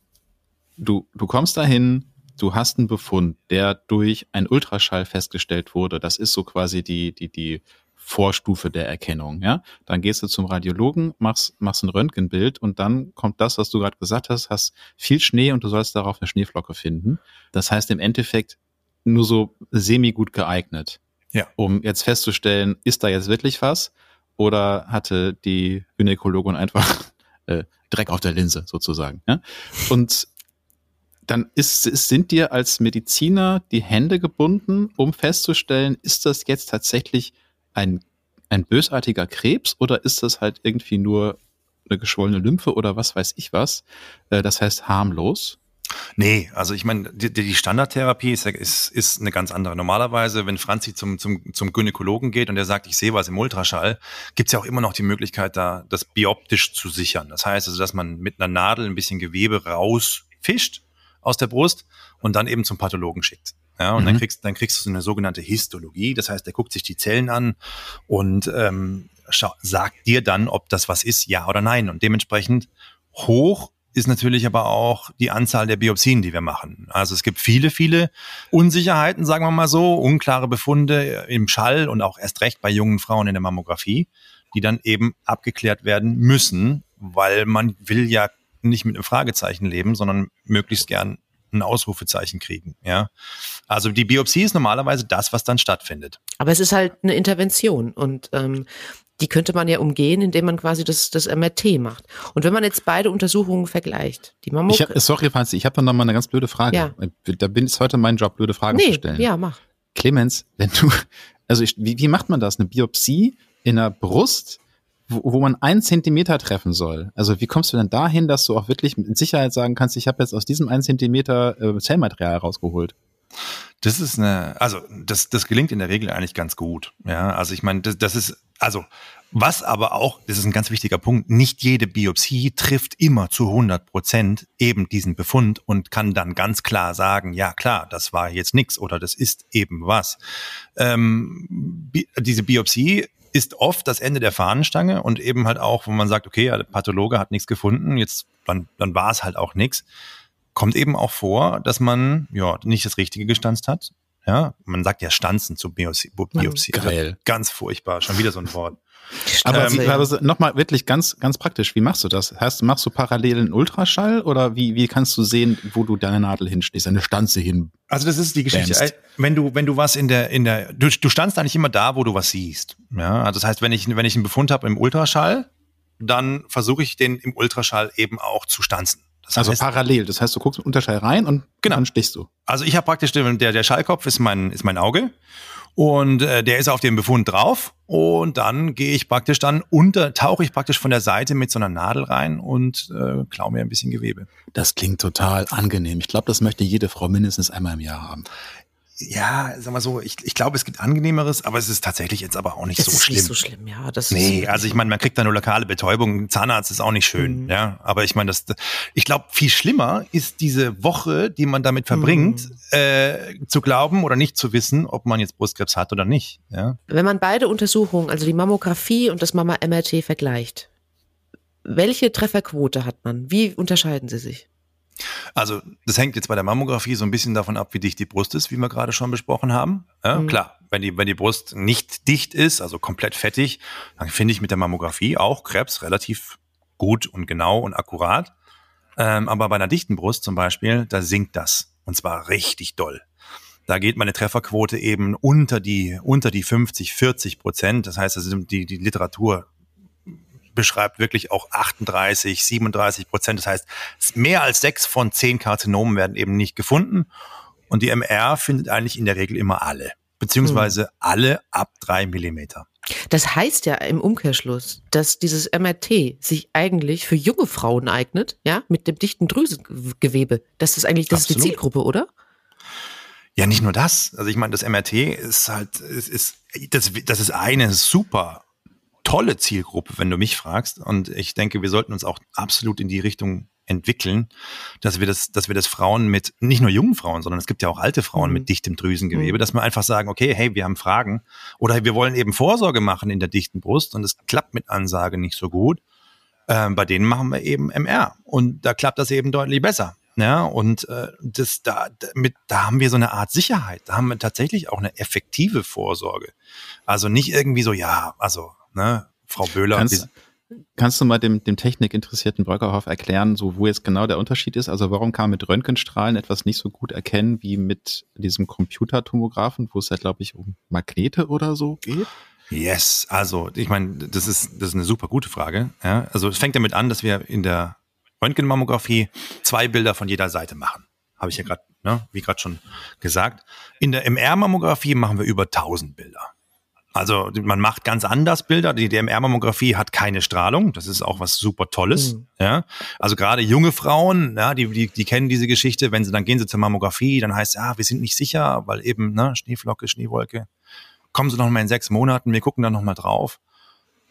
du, du kommst dahin, du hast einen Befund, der durch ein Ultraschall festgestellt wurde. Das ist so quasi die, die, die Vorstufe der Erkennung, ja. Dann gehst du zum Radiologen, machst, machst ein Röntgenbild und dann kommt das, was du gerade gesagt hast, hast viel Schnee und du sollst darauf eine Schneeflocke finden. Das heißt im Endeffekt nur so semi gut geeignet. Ja. Um jetzt festzustellen, ist da jetzt wirklich was? Oder hatte die Gynäkologin einfach äh, Dreck auf der Linse sozusagen. Ja? Und dann ist, ist, sind dir als Mediziner die Hände gebunden, um festzustellen, ist das jetzt tatsächlich ein, ein bösartiger Krebs oder ist das halt irgendwie nur eine geschwollene Lymphe oder was weiß ich was? Äh, das heißt harmlos. Nee, also ich meine, die, die Standardtherapie ist, ist, ist eine ganz andere. Normalerweise, wenn Franzi zum, zum, zum Gynäkologen geht und der sagt, ich sehe was im Ultraschall, gibt's ja auch immer noch die Möglichkeit, da das bioptisch zu sichern. Das heißt also, dass man mit einer Nadel ein bisschen Gewebe rausfischt aus der Brust und dann eben zum Pathologen schickt. Ja, und mhm. dann kriegst, dann kriegst du so eine sogenannte Histologie. Das heißt, der guckt sich die Zellen an und ähm, sagt dir dann, ob das was ist, ja oder nein. Und dementsprechend hoch ist natürlich aber auch die Anzahl der Biopsien, die wir machen. Also es gibt viele, viele Unsicherheiten, sagen wir mal so, unklare Befunde im Schall und auch erst recht bei jungen Frauen in der Mammographie, die dann eben abgeklärt werden müssen, weil man will ja nicht mit einem Fragezeichen leben, sondern möglichst gern ein Ausrufezeichen kriegen. Ja, also die Biopsie ist normalerweise das, was dann stattfindet. Aber es ist halt eine Intervention und ähm, die könnte man ja umgehen, indem man quasi das, das MRT macht. Und wenn man jetzt beide Untersuchungen vergleicht, die Mammo ich hab, sorry, Franzi, ich habe noch mal eine ganz blöde Frage. Ja. Da bin ich heute mein Job, blöde Fragen nee, zu stellen. Ja, mach. Clemens, wenn du, also ich, wie, wie macht man das? Eine Biopsie in der Brust, wo, wo man einen Zentimeter treffen soll. Also wie kommst du denn dahin, dass du auch wirklich mit Sicherheit sagen kannst, ich habe jetzt aus diesem einen Zentimeter äh, Zellmaterial rausgeholt? Das ist eine, also das, das gelingt in der Regel eigentlich ganz gut. Ja, also ich meine, das, das ist, also was aber auch, das ist ein ganz wichtiger Punkt, nicht jede Biopsie trifft immer zu 100 Prozent eben diesen Befund und kann dann ganz klar sagen, ja klar, das war jetzt nix oder das ist eben was. Ähm, bi diese Biopsie ist oft das Ende der Fahnenstange und eben halt auch, wo man sagt, okay, der Pathologe hat nichts gefunden, jetzt dann, dann war es halt auch nichts kommt eben auch vor, dass man ja nicht das Richtige gestanzt hat. Ja, man sagt ja Stanzen zu Biopsie. Biopsie. Geil. Ganz furchtbar, schon wieder so ein Wort. Aber ähm, also nochmal wirklich ganz, ganz praktisch, wie machst du das? Heißt, machst du parallel einen Ultraschall oder wie, wie kannst du sehen, wo du deine Nadel hinstehst, eine Stanze hin? Also das ist die Geschichte. Bamst. Wenn du, wenn du was in der, in der, du, du standst eigentlich immer da, wo du was siehst. Ja, also das heißt, wenn ich, wenn ich einen Befund habe im Ultraschall, dann versuche ich den im Ultraschall eben auch zu stanzen. Das also heißt, parallel. Das heißt, du guckst mit Unterschall rein und genau. dann stichst du. Also ich habe praktisch der, der Schallkopf ist mein ist mein Auge und äh, der ist auf dem Befund drauf und dann gehe ich praktisch dann unter tauche ich praktisch von der Seite mit so einer Nadel rein und äh, klaue mir ein bisschen Gewebe. Das klingt total angenehm. Ich glaube, das möchte jede Frau mindestens einmal im Jahr haben ja, sag mal so, ich, ich glaube, es gibt angenehmeres, aber es ist tatsächlich jetzt aber auch nicht das so ist schlimm. Nicht so schlimm, ja. Das nee, ist also ich meine, man kriegt da nur lokale Betäubung, Zahnarzt ist auch nicht schön, mhm. ja. Aber ich meine, das, ich glaube, viel schlimmer ist diese Woche, die man damit verbringt, mhm. äh, zu glauben oder nicht zu wissen, ob man jetzt Brustkrebs hat oder nicht. Ja. Wenn man beide Untersuchungen, also die Mammographie und das Mama-MRT vergleicht, welche Trefferquote hat man? Wie unterscheiden sie sich? Also das hängt jetzt bei der Mammographie so ein bisschen davon ab, wie dicht die Brust ist, wie wir gerade schon besprochen haben. Ja, mhm. Klar, wenn die, wenn die Brust nicht dicht ist, also komplett fettig, dann finde ich mit der Mammographie auch Krebs relativ gut und genau und akkurat. Ähm, aber bei einer dichten Brust zum Beispiel, da sinkt das. Und zwar richtig doll. Da geht meine Trefferquote eben unter die, unter die 50, 40 Prozent. Das heißt, also die, die Literatur beschreibt wirklich auch 38, 37 Prozent. Das heißt, mehr als sechs von zehn Karzinomen werden eben nicht gefunden. Und die MR findet eigentlich in der Regel immer alle, beziehungsweise hm. alle ab drei Millimeter. Das heißt ja im Umkehrschluss, dass dieses MRT sich eigentlich für junge Frauen eignet, ja, mit dem dichten Drüsengewebe. Das ist eigentlich, das Absolut. ist die Zielgruppe, oder? Ja, nicht nur das. Also ich meine, das MRT ist halt, ist, ist das, das ist eine super tolle Zielgruppe, wenn du mich fragst. Und ich denke, wir sollten uns auch absolut in die Richtung entwickeln, dass wir das, dass wir das Frauen mit, nicht nur jungen Frauen, sondern es gibt ja auch alte Frauen mhm. mit dichtem Drüsengewebe, mhm. dass wir einfach sagen, okay, hey, wir haben Fragen oder wir wollen eben Vorsorge machen in der dichten Brust und es klappt mit Ansage nicht so gut. Ähm, bei denen machen wir eben MR und da klappt das eben deutlich besser. Ja, und äh, das da mit da haben wir so eine Art Sicherheit. Da haben wir tatsächlich auch eine effektive Vorsorge. Also nicht irgendwie so, ja, also ne, Frau Böhler. Kannst, kannst du mal dem, dem technikinteressierten Bröckerhoff erklären, so wo jetzt genau der Unterschied ist? Also warum kann man mit Röntgenstrahlen etwas nicht so gut erkennen wie mit diesem Computertomographen, wo es ja, glaube ich, um Magnete oder so geht? Yes, also ich meine, das ist, das ist eine super gute Frage. Ja? Also es fängt damit an, dass wir in der Röntgenmammographie zwei Bilder von jeder Seite machen. Habe ich ja gerade, ne, wie gerade schon gesagt. In der MR-Mammographie machen wir über 1000 Bilder. Also man macht ganz anders Bilder. Die DMR-Mammographie hat keine Strahlung. Das ist auch was super Tolles. Mhm. Ja, also gerade junge Frauen, ja, die, die, die kennen diese Geschichte. Wenn sie dann gehen sie zur Mammographie, dann heißt ja, wir sind nicht sicher, weil eben ne, Schneeflocke, Schneewolke. Kommen Sie noch mal in sechs Monaten. Wir gucken dann noch mal drauf.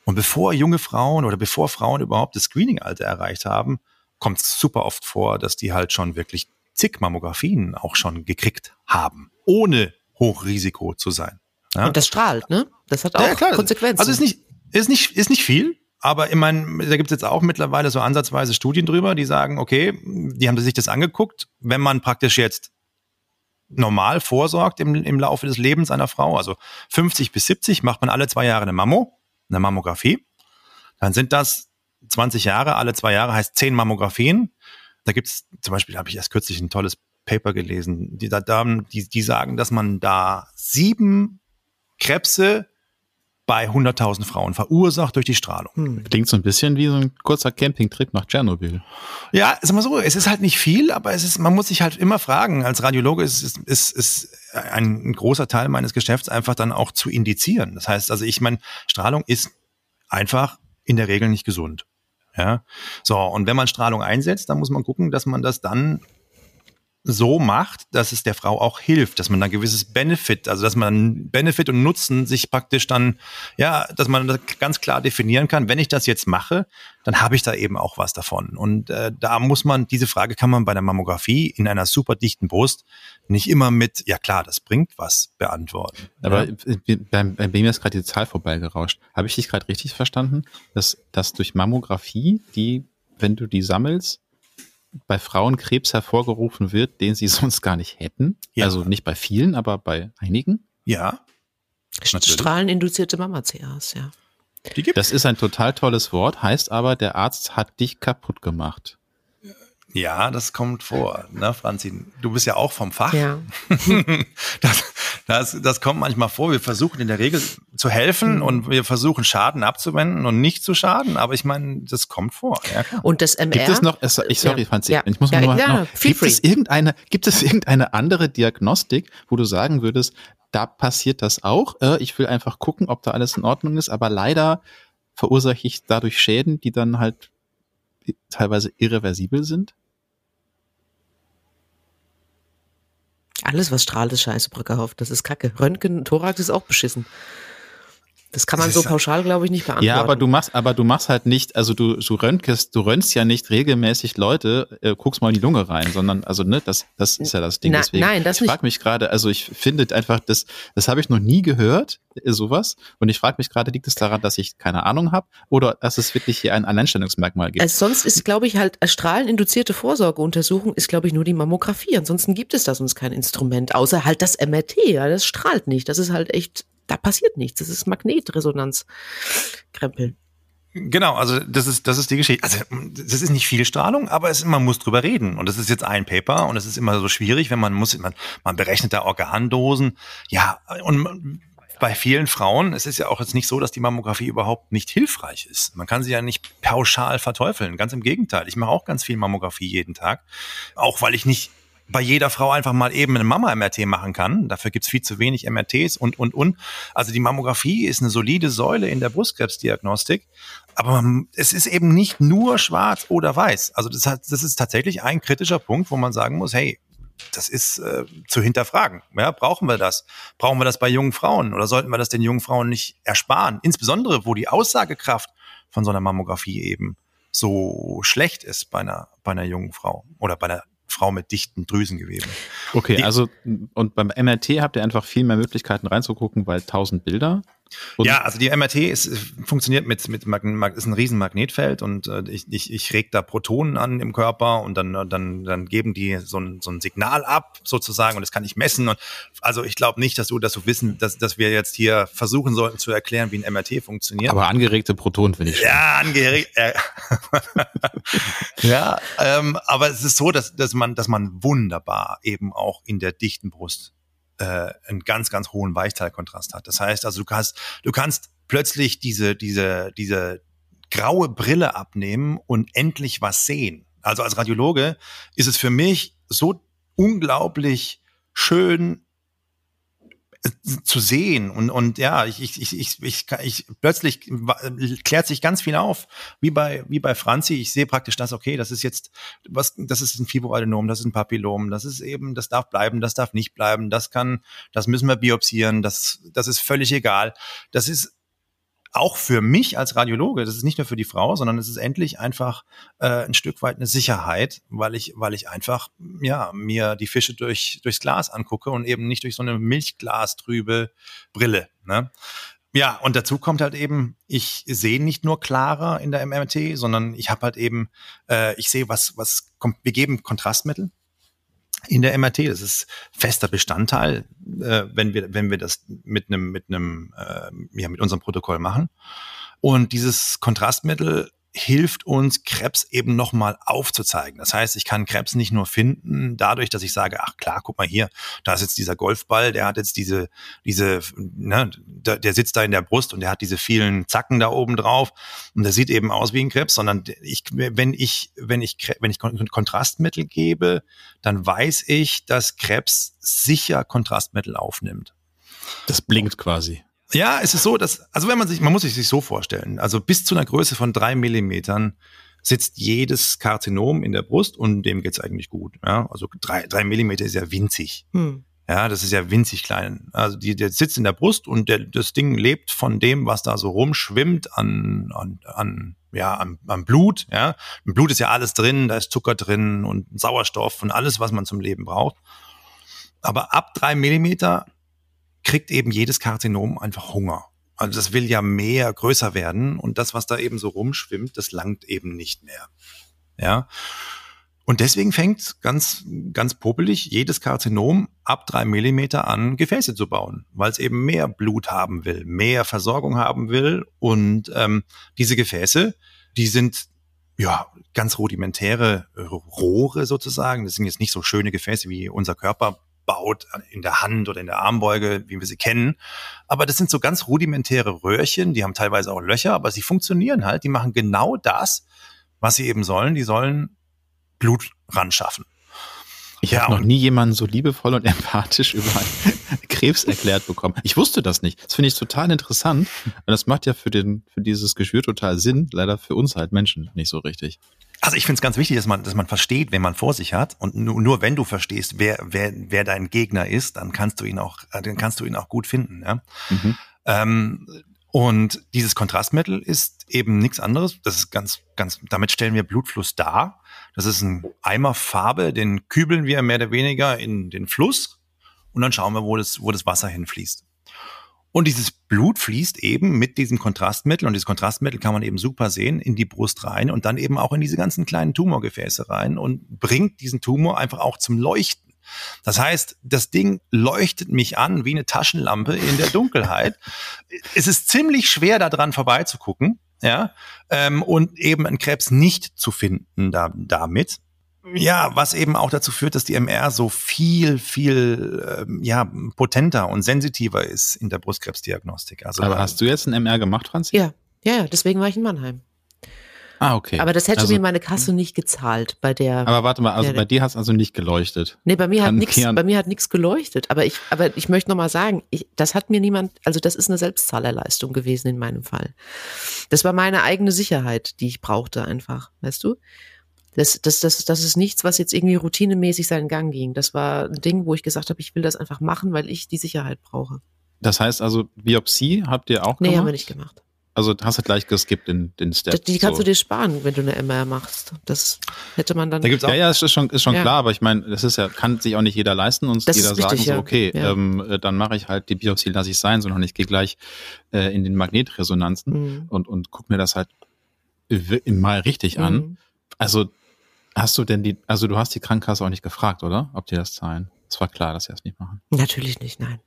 Und bevor junge Frauen oder bevor Frauen überhaupt das Screening-Alter erreicht haben, kommt es super oft vor, dass die halt schon wirklich zig Mammografien auch schon gekriegt haben, ohne Hochrisiko zu sein. Ja? Und das strahlt, ne? Das hat auch ja, Konsequenzen. Also ist nicht, ist nicht, ist nicht viel, aber ich meine, da gibt es jetzt auch mittlerweile so ansatzweise Studien drüber, die sagen, okay, die haben sich das angeguckt, wenn man praktisch jetzt normal vorsorgt im, im Laufe des Lebens einer Frau, also 50 bis 70 macht man alle zwei Jahre eine Mammo, eine Mammographie, dann sind das 20 Jahre, alle zwei Jahre heißt 10 Mammografien. Da gibt es zum Beispiel, habe ich erst kürzlich ein tolles Paper gelesen. Die, die, die sagen, dass man da sieben Krebse bei 100.000 Frauen verursacht durch die Strahlung. Hm. Klingt so ein bisschen wie so ein kurzer Campingtrip nach Tschernobyl. Ja, sag mal so, es ist halt nicht viel, aber es ist, man muss sich halt immer fragen, als Radiologe ist, ist, ist, ist ein, ein großer Teil meines Geschäfts einfach dann auch zu indizieren. Das heißt, also ich meine, Strahlung ist einfach in der Regel nicht gesund. Ja, so und wenn man Strahlung einsetzt, dann muss man gucken, dass man das dann so macht, dass es der Frau auch hilft, dass man ein gewisses Benefit, also dass man Benefit und Nutzen sich praktisch dann, ja, dass man das ganz klar definieren kann, wenn ich das jetzt mache, dann habe ich da eben auch was davon. Und äh, da muss man, diese Frage kann man bei der Mammographie in einer super dichten Brust nicht immer mit, ja klar, das bringt was beantworten. Aber ja. beim, bei mir ist gerade die Zahl vorbeigerauscht. Habe ich dich gerade richtig verstanden, dass, dass durch Mammographie, die, wenn du die sammelst, bei Frauen Krebs hervorgerufen wird, den sie sonst gar nicht hätten. Ja. Also nicht bei vielen, aber bei einigen. Ja. Strahleninduzierte Mama-CAs, ja. Das ist ein total tolles Wort, heißt aber, der Arzt hat dich kaputt gemacht. Ja, das kommt vor, ne, Franzi? Du bist ja auch vom Fach. Ja. das, das, das kommt manchmal vor. Wir versuchen in der Regel zu helfen mhm. und wir versuchen Schaden abzuwenden und nicht zu schaden. Aber ich meine, das kommt vor. Ja, klar. Und das MR. Gibt es noch, ich sorry, ja. Franzi, ja. ich muss ja, noch, ja, noch gibt free. es irgendeine, gibt es irgendeine andere Diagnostik, wo du sagen würdest, da passiert das auch? Äh, ich will einfach gucken, ob da alles in Ordnung ist, aber leider verursache ich dadurch Schäden, die dann halt teilweise irreversibel sind? Alles, was strahlt, ist scheiße, Brückerhoff. Das ist kacke. Röntgen, Thorax ist auch beschissen. Das kann man das so pauschal, glaube ich, nicht beantworten. Ja, aber du machst, aber du machst halt nicht, also du, du röntgest, du röntgst ja nicht regelmäßig Leute, äh, guckst mal in die Lunge rein, sondern, also, ne, das, das ist ja das Ding. Na, Deswegen, nein, das ich frage mich gerade, also ich finde einfach, das, das habe ich noch nie gehört, äh, sowas. Und ich frage mich gerade, liegt es daran, dass ich keine Ahnung habe oder dass es wirklich hier ein Alleinstellungsmerkmal gibt? Also sonst ist, glaube ich, halt strahleninduzierte Vorsorgeuntersuchung ist, glaube ich, nur die Mammographie. Ansonsten gibt es da sonst kein Instrument, außer halt das MRT. Ja, das strahlt nicht. Das ist halt echt da passiert nichts. Das ist Magnetresonanz. Krempeln. Genau, also das ist das ist die Geschichte. Also das ist nicht viel Strahlung, aber es, man muss drüber reden und das ist jetzt ein Paper und es ist immer so schwierig, wenn man muss man, man berechnet da Organdosen. Ja, und bei vielen Frauen, es ist ja auch jetzt nicht so, dass die Mammographie überhaupt nicht hilfreich ist. Man kann sie ja nicht pauschal verteufeln. Ganz im Gegenteil. Ich mache auch ganz viel Mammographie jeden Tag. Auch weil ich nicht bei jeder Frau einfach mal eben eine Mama-MRT machen kann. Dafür gibt's viel zu wenig MRTs und, und, und. Also die Mammographie ist eine solide Säule in der Brustkrebsdiagnostik. Aber es ist eben nicht nur schwarz oder weiß. Also das, hat, das ist tatsächlich ein kritischer Punkt, wo man sagen muss, hey, das ist äh, zu hinterfragen. Ja, brauchen wir das? Brauchen wir das bei jungen Frauen oder sollten wir das den jungen Frauen nicht ersparen? Insbesondere, wo die Aussagekraft von so einer Mammographie eben so schlecht ist bei einer, bei einer jungen Frau oder bei einer Frau mit dichten Drüsengeweben. Okay, Die, also und beim MRT habt ihr einfach viel mehr Möglichkeiten reinzugucken, weil tausend Bilder und ja, also die MRT ist, funktioniert mit, mit ist ein riesen Magnetfeld und äh, ich, ich, ich reg da Protonen an im Körper und dann, dann, dann geben die so ein, so ein Signal ab, sozusagen, und das kann ich messen. Und also ich glaube nicht, dass du, dass du wissen, dass, dass wir jetzt hier versuchen sollten zu erklären, wie ein MRT funktioniert. Aber angeregte Protonen finde ich schon. Ja, angeregt. Äh, ja, ähm, aber es ist so, dass, dass man, dass man wunderbar eben auch in der dichten Brust äh, einen ganz, ganz hohen Weichteilkontrast hat. Das heißt also, du kannst, du kannst plötzlich diese, diese, diese graue Brille abnehmen und endlich was sehen. Also als Radiologe ist es für mich so unglaublich schön, zu sehen. Und und ja ich ich ich ich, ich, ich plötzlich klärt sich ganz viel auf wie bei wie bei Franzi. Ich sehe praktisch das okay das ist jetzt was das ist ein Fibroadenom das ist ein Papillom das ist eben das darf bleiben das darf nicht bleiben das kann das müssen wir biopsieren das das ist völlig egal. Das ist auch für mich als Radiologe, das ist nicht nur für die Frau, sondern es ist endlich einfach äh, ein Stück weit eine Sicherheit, weil ich, weil ich einfach ja mir die Fische durch durchs Glas angucke und eben nicht durch so eine Milchglastrübe Brille. Ne? Ja, und dazu kommt halt eben, ich sehe nicht nur klarer in der MRT, sondern ich habe halt eben, äh, ich sehe, was, was kommt, wir geben Kontrastmittel in der MRT. Das ist fester Bestandteil, äh, wenn wir wenn wir das mit einem mit einem äh, ja mit unserem Protokoll machen. Und dieses Kontrastmittel hilft uns, Krebs eben nochmal aufzuzeigen. Das heißt, ich kann Krebs nicht nur finden dadurch, dass ich sage, ach klar, guck mal hier, da ist jetzt dieser Golfball, der hat jetzt diese, diese, ne, der, sitzt da in der Brust und der hat diese vielen Zacken da oben drauf und der sieht eben aus wie ein Krebs, sondern ich, wenn ich, wenn ich, wenn ich Kontrastmittel gebe, dann weiß ich, dass Krebs sicher Kontrastmittel aufnimmt. Das blinkt quasi. Ja, es ist so, dass, also wenn man sich, man muss sich so vorstellen, also bis zu einer Größe von drei Millimetern sitzt jedes Karzinom in der Brust und dem geht's eigentlich gut. Ja, also drei, drei Millimeter ist ja winzig. Hm. Ja, das ist ja winzig klein. Also die, der sitzt in der Brust und der, das Ding lebt von dem, was da so rumschwimmt an, an, an ja, am, am Blut. Ja, im Blut ist ja alles drin, da ist Zucker drin und Sauerstoff und alles, was man zum Leben braucht. Aber ab drei Millimeter kriegt eben jedes Karzinom einfach Hunger. Also das will ja mehr, größer werden und das, was da eben so rumschwimmt, das langt eben nicht mehr. Ja. Und deswegen fängt ganz, ganz popelig jedes Karzinom ab drei Millimeter an, Gefäße zu bauen, weil es eben mehr Blut haben will, mehr Versorgung haben will. Und ähm, diese Gefäße, die sind ja ganz rudimentäre Rohre sozusagen. Das sind jetzt nicht so schöne Gefäße wie unser Körper baut in der Hand oder in der Armbeuge, wie wir sie kennen. Aber das sind so ganz rudimentäre Röhrchen, die haben teilweise auch Löcher, aber sie funktionieren halt. Die machen genau das, was sie eben sollen. Die sollen Blut ran schaffen. Ich ja, habe noch nie jemanden so liebevoll und empathisch über Krebs erklärt bekommen. Ich wusste das nicht. Das finde ich total interessant. Und das macht ja für, den, für dieses Geschwür total Sinn. Leider für uns halt Menschen nicht so richtig. Also ich finde es ganz wichtig, dass man, dass man versteht, wen man vor sich hat. Und nur, nur wenn du verstehst, wer, wer, wer dein Gegner ist, dann kannst du ihn auch, äh, dann kannst du ihn auch gut finden. Ja? Mhm. Ähm, und dieses Kontrastmittel ist eben nichts anderes. Das ist ganz, ganz, damit stellen wir Blutfluss dar. Das ist ein Eimer Farbe, den kübeln wir mehr oder weniger in den Fluss und dann schauen wir, wo das, wo das Wasser hinfließt. Und dieses Blut fließt eben mit diesem Kontrastmittel, und dieses Kontrastmittel kann man eben super sehen, in die Brust rein und dann eben auch in diese ganzen kleinen Tumorgefäße rein und bringt diesen Tumor einfach auch zum Leuchten. Das heißt, das Ding leuchtet mich an wie eine Taschenlampe in der Dunkelheit. es ist ziemlich schwer, daran vorbeizugucken, ja, ähm, und eben einen Krebs nicht zu finden da, damit. Ja, was eben auch dazu führt, dass die MR so viel, viel ähm, ja, potenter und sensitiver ist in der Brustkrebsdiagnostik. Also, Aber hast du jetzt ein MR gemacht, Franzi? Ja, ja, deswegen war ich in Mannheim. Ah, okay. Aber das hätte also, mir meine Kasse nicht gezahlt bei der. Aber warte mal, also der, bei dir hat es also nicht geleuchtet. Nee, bei mir Kann hat nichts, bei mir hat nichts geleuchtet. Aber ich, aber ich möchte nochmal sagen, ich, das hat mir niemand, also das ist eine Selbstzahlerleistung gewesen in meinem Fall. Das war meine eigene Sicherheit, die ich brauchte einfach, weißt du? Das, das, das, das ist nichts, was jetzt irgendwie routinemäßig seinen Gang ging. Das war ein Ding, wo ich gesagt habe, ich will das einfach machen, weil ich die Sicherheit brauche. Das heißt also, Biopsie habt ihr auch nee, gemacht? Nee, haben wir nicht gemacht. Also hast du gleich geskippt in den Step. Die kannst so. du dir sparen, wenn du eine MR machst. Das hätte man dann. Da gibt's auch, ja, ja, ist schon, ist schon ja. klar, aber ich meine, das ist ja, kann sich auch nicht jeder leisten und das jeder sagen, so, okay, ja. ähm, äh, dann mache ich halt die Biopsie, lasse ich sein, sondern ich gehe gleich äh, in den Magnetresonanzen mhm. und, und guck mir das halt mal richtig mhm. an. Also Hast du denn die, also du hast die Krankenkasse auch nicht gefragt, oder? Ob die das zahlen? Es war klar, dass sie das nicht machen. Natürlich nicht, nein.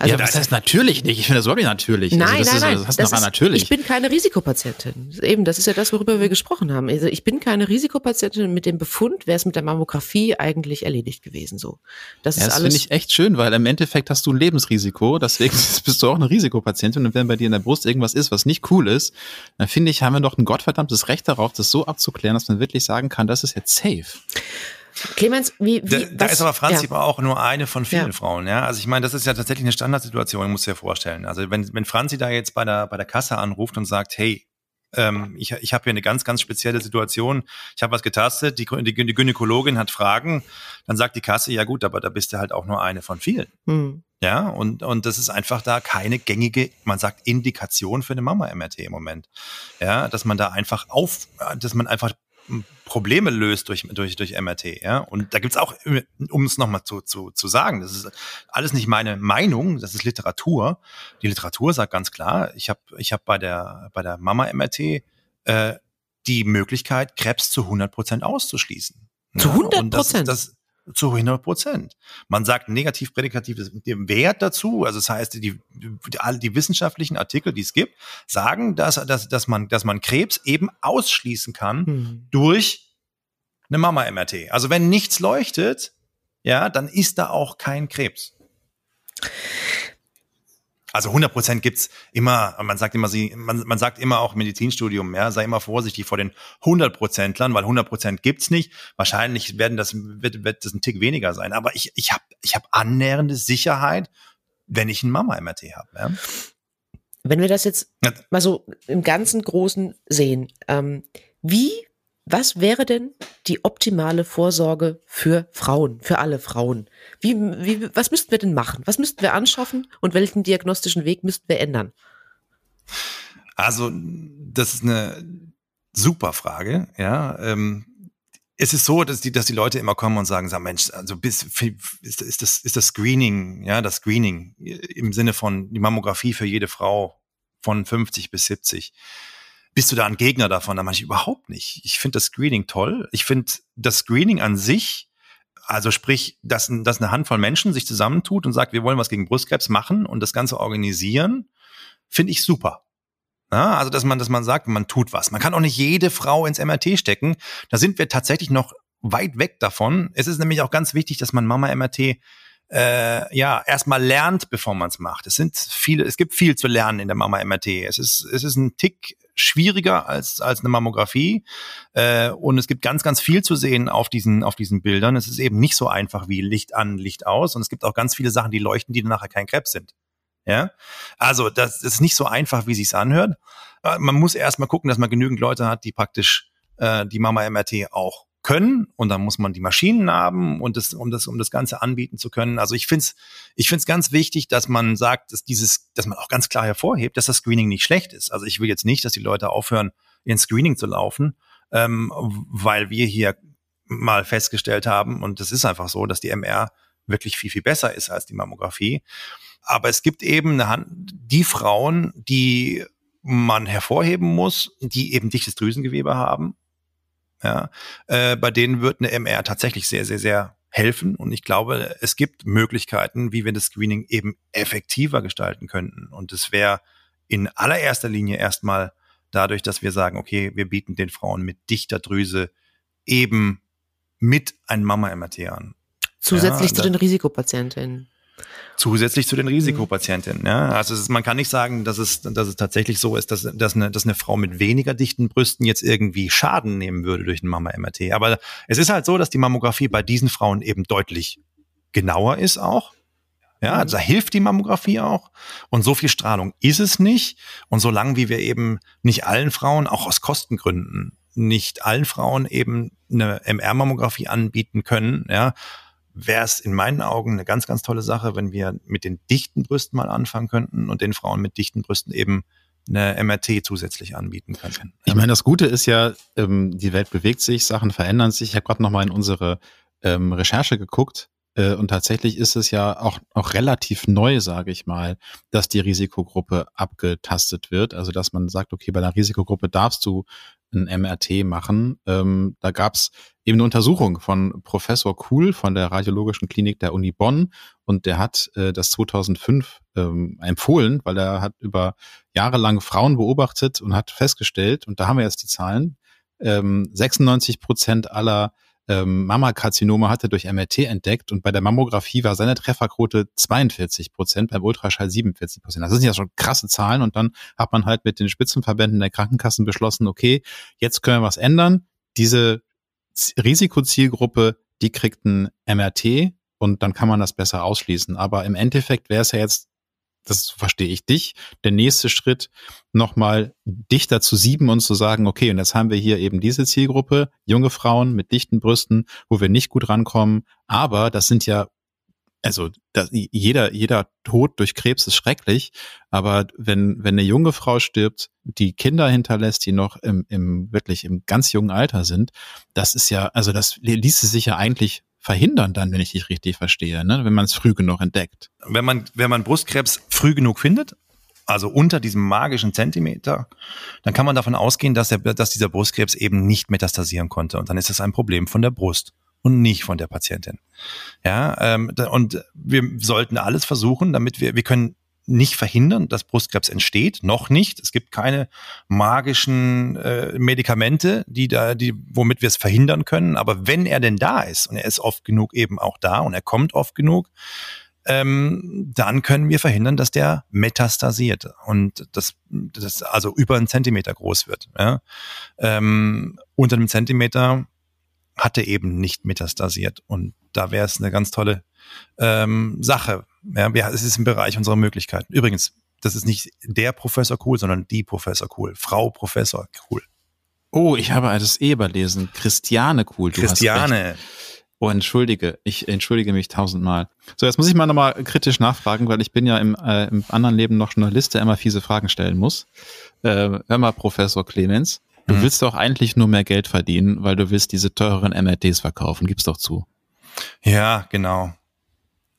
Also, ja, das heißt natürlich nicht. Ich finde das überhaupt nicht natürlich. Nein, also das nein, ist, nein. Das, das ist, natürlich. Ich bin keine Risikopatientin. Eben, das ist ja das, worüber wir gesprochen haben. Also ich bin keine Risikopatientin. Mit dem Befund wäre es mit der Mammographie eigentlich erledigt gewesen. So, das ja, ist das alles. finde ich echt schön, weil im Endeffekt hast du ein Lebensrisiko. Deswegen bist du auch eine Risikopatientin. Und wenn bei dir in der Brust irgendwas ist, was nicht cool ist, dann finde ich, haben wir doch ein gottverdammtes Recht darauf, das so abzuklären, dass man wirklich sagen kann, das ist jetzt safe. Clemens, wie, wie da, da ist aber Franzi ja. auch nur eine von vielen ja. Frauen, ja. Also ich meine, das ist ja tatsächlich eine Standardsituation, muss du dir vorstellen. Also wenn, wenn Franzi da jetzt bei der, bei der Kasse anruft und sagt, hey, ähm, ich, ich habe hier eine ganz, ganz spezielle Situation. Ich habe was getastet, die, die, die, Gynäkologin hat Fragen, dann sagt die Kasse, ja gut, aber da bist du halt auch nur eine von vielen. Mhm. Ja, und, und das ist einfach da keine gängige, man sagt, Indikation für eine Mama-MRT im Moment. Ja, dass man da einfach auf, dass man einfach Probleme löst durch, durch, durch MRT. Ja? Und da gibt's auch, um es nochmal zu, zu, zu sagen, das ist alles nicht meine Meinung, das ist Literatur. Die Literatur sagt ganz klar, ich habe ich hab bei der, bei der Mama-MRT äh, die Möglichkeit, Krebs zu 100 Prozent auszuschließen. Zu 100 Prozent? Das, zu 100 Prozent. Man sagt negativ prädikatives Wert dazu. Also das heißt, die, die, alle die wissenschaftlichen Artikel, die es gibt, sagen, dass, dass, dass, man, dass man Krebs eben ausschließen kann hm. durch eine Mama-MRT. Also wenn nichts leuchtet, ja, dann ist da auch kein Krebs. Also 100 Prozent gibt's immer, man sagt immer, sie, man, man sagt immer auch Medizinstudium, ja, sei immer vorsichtig vor den 100 Prozentlern, weil 100 Prozent gibt's nicht. Wahrscheinlich werden das, wird, wird das ein Tick weniger sein. Aber ich, ich habe ich hab annähernde Sicherheit, wenn ich ein Mama-MRT habe. Ja? Wenn wir das jetzt mal so im ganzen Großen sehen, ähm, wie was wäre denn die optimale Vorsorge für Frauen, für alle Frauen? Wie, wie, was müssten wir denn machen? Was müssten wir anschaffen und welchen diagnostischen Weg müssten wir ändern? Also, das ist eine super Frage, ja. Ähm, es ist so, dass die, dass die Leute immer kommen und sagen, sagen Mensch, also bis, ist, ist, das, ist das Screening, ja, das Screening im Sinne von die Mammographie für jede Frau von 50 bis 70 bist du da ein Gegner davon? Da meine ich überhaupt nicht. Ich finde das Screening toll. Ich finde das Screening an sich, also sprich, dass, dass eine Handvoll Menschen sich zusammentut und sagt, wir wollen was gegen Brustkrebs machen und das Ganze organisieren, finde ich super. Ja, also, dass man, dass man sagt, man tut was. Man kann auch nicht jede Frau ins MRT stecken. Da sind wir tatsächlich noch weit weg davon. Es ist nämlich auch ganz wichtig, dass man Mama-MRT äh, ja erstmal lernt, bevor man es macht. Es sind viele, es gibt viel zu lernen in der Mama MRT. Es ist, es ist ein Tick schwieriger als, als eine Mammographie. Äh, und es gibt ganz, ganz viel zu sehen auf diesen, auf diesen Bildern. Es ist eben nicht so einfach wie Licht an, Licht aus. Und es gibt auch ganz viele Sachen, die leuchten, die nachher kein Krebs sind. Ja, also das ist nicht so einfach, wie sich's anhört. Äh, man muss erst mal gucken, dass man genügend Leute hat, die praktisch äh, die Mama MRT auch können und dann muss man die Maschinen haben und das, um das, um das Ganze anbieten zu können. Also ich finde es ich find's ganz wichtig, dass man sagt, dass dieses, dass man auch ganz klar hervorhebt, dass das Screening nicht schlecht ist. Also ich will jetzt nicht, dass die Leute aufhören, ins Screening zu laufen, ähm, weil wir hier mal festgestellt haben, und das ist einfach so, dass die MR wirklich viel, viel besser ist als die Mammographie. Aber es gibt eben eine Hand, die Frauen, die man hervorheben muss, die eben dichtes Drüsengewebe haben ja, äh, bei denen wird eine MR tatsächlich sehr, sehr, sehr helfen. Und ich glaube, es gibt Möglichkeiten, wie wir das Screening eben effektiver gestalten könnten. Und es wäre in allererster Linie erstmal dadurch, dass wir sagen, okay, wir bieten den Frauen mit dichter Drüse eben mit einem Mama-MRT an. Zusätzlich ja, zu den Risikopatientinnen. Zusätzlich zu den mhm. Risikopatientinnen. Ja? Also ist, man kann nicht sagen, dass es, dass es tatsächlich so ist, dass, dass, eine, dass eine Frau mit weniger dichten Brüsten jetzt irgendwie Schaden nehmen würde durch ein Mama-MRT. Aber es ist halt so, dass die Mammographie bei diesen Frauen eben deutlich genauer ist auch. Ja, also da hilft die Mammographie auch. Und so viel Strahlung ist es nicht. Und solange wie wir eben nicht allen Frauen, auch aus Kostengründen, nicht allen Frauen eben eine MR-Mammographie anbieten können, ja, wäre es in meinen Augen eine ganz, ganz tolle Sache, wenn wir mit den dichten Brüsten mal anfangen könnten und den Frauen mit dichten Brüsten eben eine MRT zusätzlich anbieten könnten. Ich meine, das Gute ist ja, ähm, die Welt bewegt sich, Sachen verändern sich. Ich habe gerade noch mal in unsere ähm, Recherche geguckt äh, und tatsächlich ist es ja auch, auch relativ neu, sage ich mal, dass die Risikogruppe abgetastet wird. Also dass man sagt, okay, bei der Risikogruppe darfst du ein MRT machen. Ähm, da gab es eben eine Untersuchung von Professor Kuhl von der Radiologischen Klinik der Uni Bonn und der hat äh, das 2005 ähm, empfohlen, weil er hat über Jahre lang Frauen beobachtet und hat festgestellt, und da haben wir jetzt die Zahlen, ähm, 96 Prozent aller ähm, Mammakarzinome hat er durch MRT entdeckt und bei der Mammographie war seine Trefferquote 42 Prozent, beim Ultraschall 47 Prozent. Das sind ja schon krasse Zahlen und dann hat man halt mit den Spitzenverbänden der Krankenkassen beschlossen, okay, jetzt können wir was ändern. Diese Risikozielgruppe, die kriegt ein MRT und dann kann man das besser ausschließen. Aber im Endeffekt wäre es ja jetzt das verstehe ich dich. Der nächste Schritt, nochmal dichter zu sieben und zu sagen, okay, und jetzt haben wir hier eben diese Zielgruppe, junge Frauen mit dichten Brüsten, wo wir nicht gut rankommen. Aber das sind ja, also das, jeder, jeder Tod durch Krebs ist schrecklich. Aber wenn, wenn eine junge Frau stirbt, die Kinder hinterlässt, die noch im, im wirklich im ganz jungen Alter sind, das ist ja, also das ließe sich ja eigentlich verhindern dann, wenn ich dich richtig verstehe, ne? wenn man es früh genug entdeckt. Wenn man, wenn man Brustkrebs früh genug findet, also unter diesem magischen Zentimeter, dann kann man davon ausgehen, dass, der, dass dieser Brustkrebs eben nicht metastasieren konnte. Und dann ist es ein Problem von der Brust. und nicht von der Patientin. Ja, ähm, und wir sollten alles versuchen, damit wir, wir können nicht verhindern, dass Brustkrebs entsteht, noch nicht. Es gibt keine magischen äh, Medikamente, die da, die, womit wir es verhindern können. Aber wenn er denn da ist und er ist oft genug eben auch da und er kommt oft genug, ähm, dann können wir verhindern, dass der metastasiert und das, das also über einen Zentimeter groß wird. Ja? Ähm, unter einem Zentimeter hatte eben nicht metastasiert und da wäre es eine ganz tolle ähm, Sache. Ja, wir, es ist im Bereich unserer Möglichkeiten. Übrigens, das ist nicht der Professor Cool, sondern die Professor Cool, Frau Professor Cool. Oh, ich habe das eh überlesen. Christiane Cool. Du Christiane. Oh, entschuldige, ich entschuldige mich tausendmal. So, jetzt muss ich mal nochmal kritisch nachfragen, weil ich bin ja im, äh, im anderen Leben noch Journalist, der immer fiese Fragen stellen muss. Äh, hör mal, Professor Clemens, du hm. willst doch eigentlich nur mehr Geld verdienen, weil du willst diese teuren MRTs verkaufen. Gib's doch zu. Ja, genau.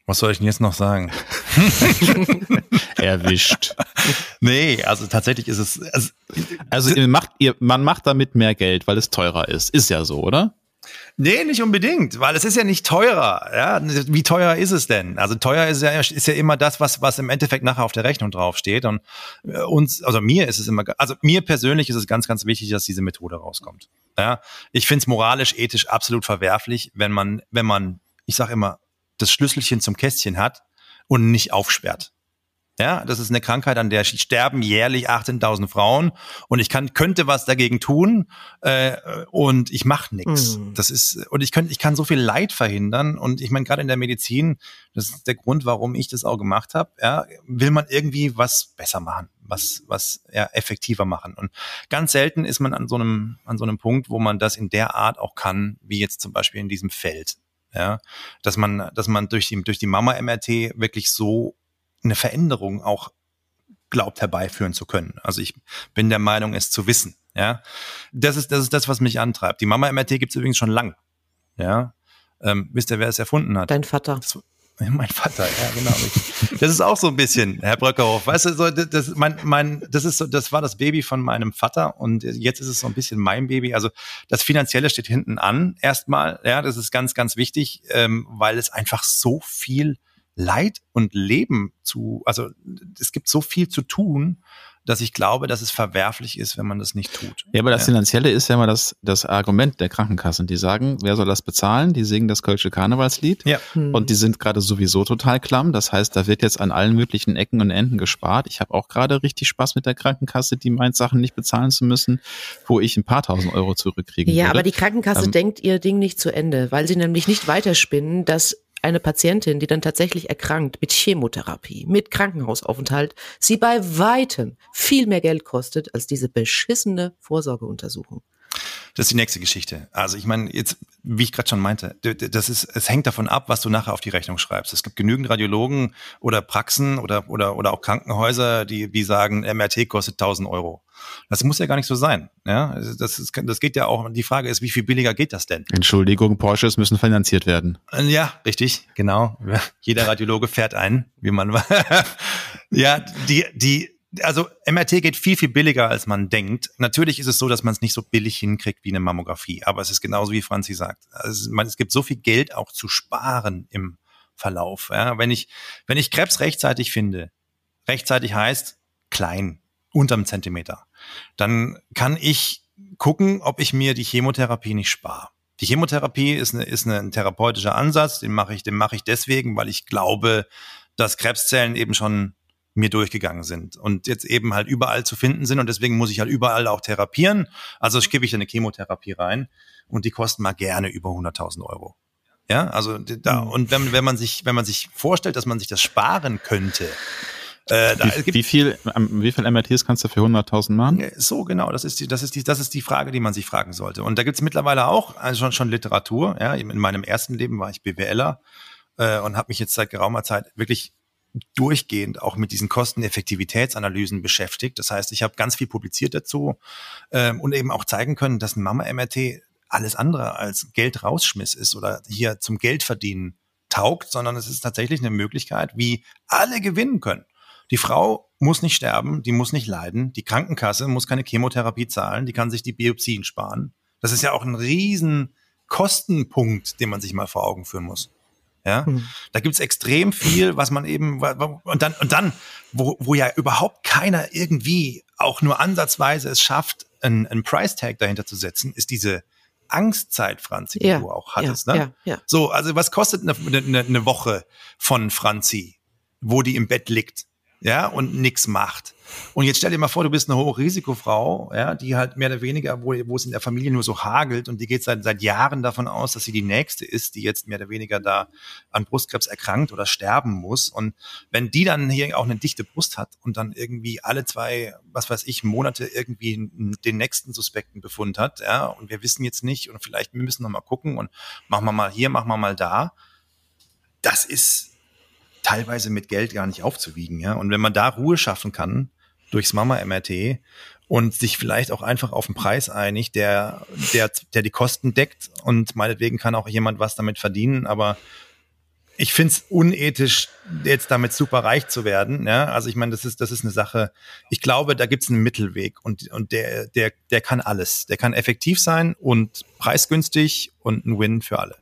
Was soll ich denn jetzt noch sagen? Erwischt. Nee, also tatsächlich ist es. Also, also ihr macht, ihr, man macht damit mehr Geld, weil es teurer ist. Ist ja so, oder? Nee, nicht unbedingt, weil es ist ja nicht teurer. Ja? Wie teuer ist es denn? Also teuer ist ja, ist ja immer das, was, was im Endeffekt nachher auf der Rechnung draufsteht. Und äh, uns, also mir ist es immer, also mir persönlich ist es ganz, ganz wichtig, dass diese Methode rauskommt. Ja? Ich finde es moralisch, ethisch absolut verwerflich, wenn man, wenn man, ich sage immer, das Schlüsselchen zum Kästchen hat und nicht aufsperrt. Ja, das ist eine Krankheit, an der sterben jährlich 18.000 Frauen und ich kann könnte was dagegen tun äh, und ich mache nichts. Mm. Das ist und ich könnte ich kann so viel Leid verhindern und ich meine gerade in der Medizin, das ist der Grund, warum ich das auch gemacht habe. Ja, will man irgendwie was besser machen, was was ja, effektiver machen und ganz selten ist man an so einem an so einem Punkt, wo man das in der Art auch kann, wie jetzt zum Beispiel in diesem Feld. Ja, dass man, dass man durch die, durch die Mama-MRT wirklich so eine Veränderung auch glaubt herbeiführen zu können. Also ich bin der Meinung, es zu wissen. Ja, das ist das ist das, was mich antreibt. Die Mama MRT gibt es übrigens schon lang. Ja, ähm, wisst ihr, wer es erfunden hat? Dein Vater. Das, mein Vater, ja genau. Das ist auch so ein bisschen, Herr Bröckerhoff. Weißt du, so, das, mein, mein, das ist so, das war das Baby von meinem Vater und jetzt ist es so ein bisschen mein Baby. Also das Finanzielle steht hinten an erstmal. Ja, das ist ganz, ganz wichtig, ähm, weil es einfach so viel Leid und Leben zu, also es gibt so viel zu tun, dass ich glaube, dass es verwerflich ist, wenn man das nicht tut. Ja, aber das ja. Finanzielle ist ja immer das, das Argument der Krankenkassen. Die sagen, wer soll das bezahlen? Die singen das Kölsche Karnevalslied. Ja. Hm. Und die sind gerade sowieso total klamm. Das heißt, da wird jetzt an allen möglichen Ecken und Enden gespart. Ich habe auch gerade richtig Spaß mit der Krankenkasse, die meint, Sachen nicht bezahlen zu müssen, wo ich ein paar tausend Euro zurückkriegen Ja, würde. aber die Krankenkasse ähm, denkt ihr Ding nicht zu Ende, weil sie nämlich nicht weiterspinnen, dass eine Patientin, die dann tatsächlich erkrankt mit Chemotherapie, mit Krankenhausaufenthalt, sie bei weitem viel mehr Geld kostet als diese beschissene Vorsorgeuntersuchung. Das ist die nächste Geschichte. Also ich meine, jetzt, wie ich gerade schon meinte, das ist, es hängt davon ab, was du nachher auf die Rechnung schreibst. Es gibt genügend Radiologen oder Praxen oder, oder, oder auch Krankenhäuser, die, die sagen, MRT kostet 1000 Euro. Das muss ja gar nicht so sein. Ja, also das, ist, das geht ja auch, die Frage ist, wie viel billiger geht das denn? Entschuldigung, Porsches müssen finanziert werden. Ja, richtig, genau. Jeder Radiologe fährt ein, wie man, ja, die, die, also MRT geht viel, viel billiger, als man denkt. Natürlich ist es so, dass man es nicht so billig hinkriegt wie eine Mammographie, aber es ist genauso, wie Franzi sagt. Also man, es gibt so viel Geld auch zu sparen im Verlauf. Ja, wenn ich, wenn ich Krebs rechtzeitig finde, rechtzeitig heißt klein, unterm Zentimeter, dann kann ich gucken, ob ich mir die Chemotherapie nicht spare. Die Chemotherapie ist, eine, ist ein therapeutischer Ansatz, den mache ich, den mache ich deswegen, weil ich glaube, dass Krebszellen eben schon mir durchgegangen sind und jetzt eben halt überall zu finden sind und deswegen muss ich halt überall auch therapieren. Also ich gebe ich eine Chemotherapie rein und die kosten mal gerne über 100.000 Euro. Ja, also da, mhm. und wenn, wenn man sich, wenn man sich vorstellt, dass man sich das sparen könnte, äh, wie, wie, viel, wie viel MRTs kannst du für 100.000 machen? So genau, das ist die, das ist die, das ist die Frage, die man sich fragen sollte. Und da gibt's mittlerweile auch also schon, schon Literatur. Ja, in meinem ersten Leben war ich BWLer äh, und habe mich jetzt seit geraumer Zeit wirklich durchgehend auch mit diesen Kosteneffektivitätsanalysen beschäftigt. Das heißt, ich habe ganz viel publiziert dazu ähm, und eben auch zeigen können, dass ein Mama-MRT alles andere als Geld rausschmiss ist oder hier zum Geld verdienen taugt, sondern es ist tatsächlich eine Möglichkeit, wie alle gewinnen können. Die Frau muss nicht sterben, die muss nicht leiden, die Krankenkasse muss keine Chemotherapie zahlen, die kann sich die Biopsien sparen. Das ist ja auch ein riesen Kostenpunkt, den man sich mal vor Augen führen muss. Ja, mhm. da gibt's extrem viel, was man eben und dann und dann, wo, wo ja überhaupt keiner irgendwie auch nur ansatzweise es schafft, einen, einen Price Tag dahinter zu setzen, ist diese Angstzeit, Franzi, die ja, du auch hattest. Ja, ne? Ja, ja. So, also was kostet eine, eine, eine Woche von Franzi, wo die im Bett liegt? Ja, und nix macht. Und jetzt stell dir mal vor, du bist eine Hochrisikofrau, ja, die halt mehr oder weniger, wo, wo es in der Familie nur so hagelt und die geht seit, seit Jahren davon aus, dass sie die nächste ist, die jetzt mehr oder weniger da an Brustkrebs erkrankt oder sterben muss. Und wenn die dann hier auch eine dichte Brust hat und dann irgendwie alle zwei, was weiß ich, Monate irgendwie den nächsten suspekten Befund hat, ja, und wir wissen jetzt nicht und vielleicht wir müssen noch mal gucken und machen wir mal hier, machen wir mal da. Das ist teilweise mit Geld gar nicht aufzuwiegen. Ja? Und wenn man da Ruhe schaffen kann durchs Mama-MRT und sich vielleicht auch einfach auf einen Preis einigt, der, der, der die Kosten deckt und meinetwegen kann auch jemand was damit verdienen, aber ich finde es unethisch, jetzt damit super reich zu werden. Ja? Also ich meine, das ist, das ist eine Sache, ich glaube, da gibt es einen Mittelweg und, und der, der, der kann alles. Der kann effektiv sein und preisgünstig und ein Win für alle.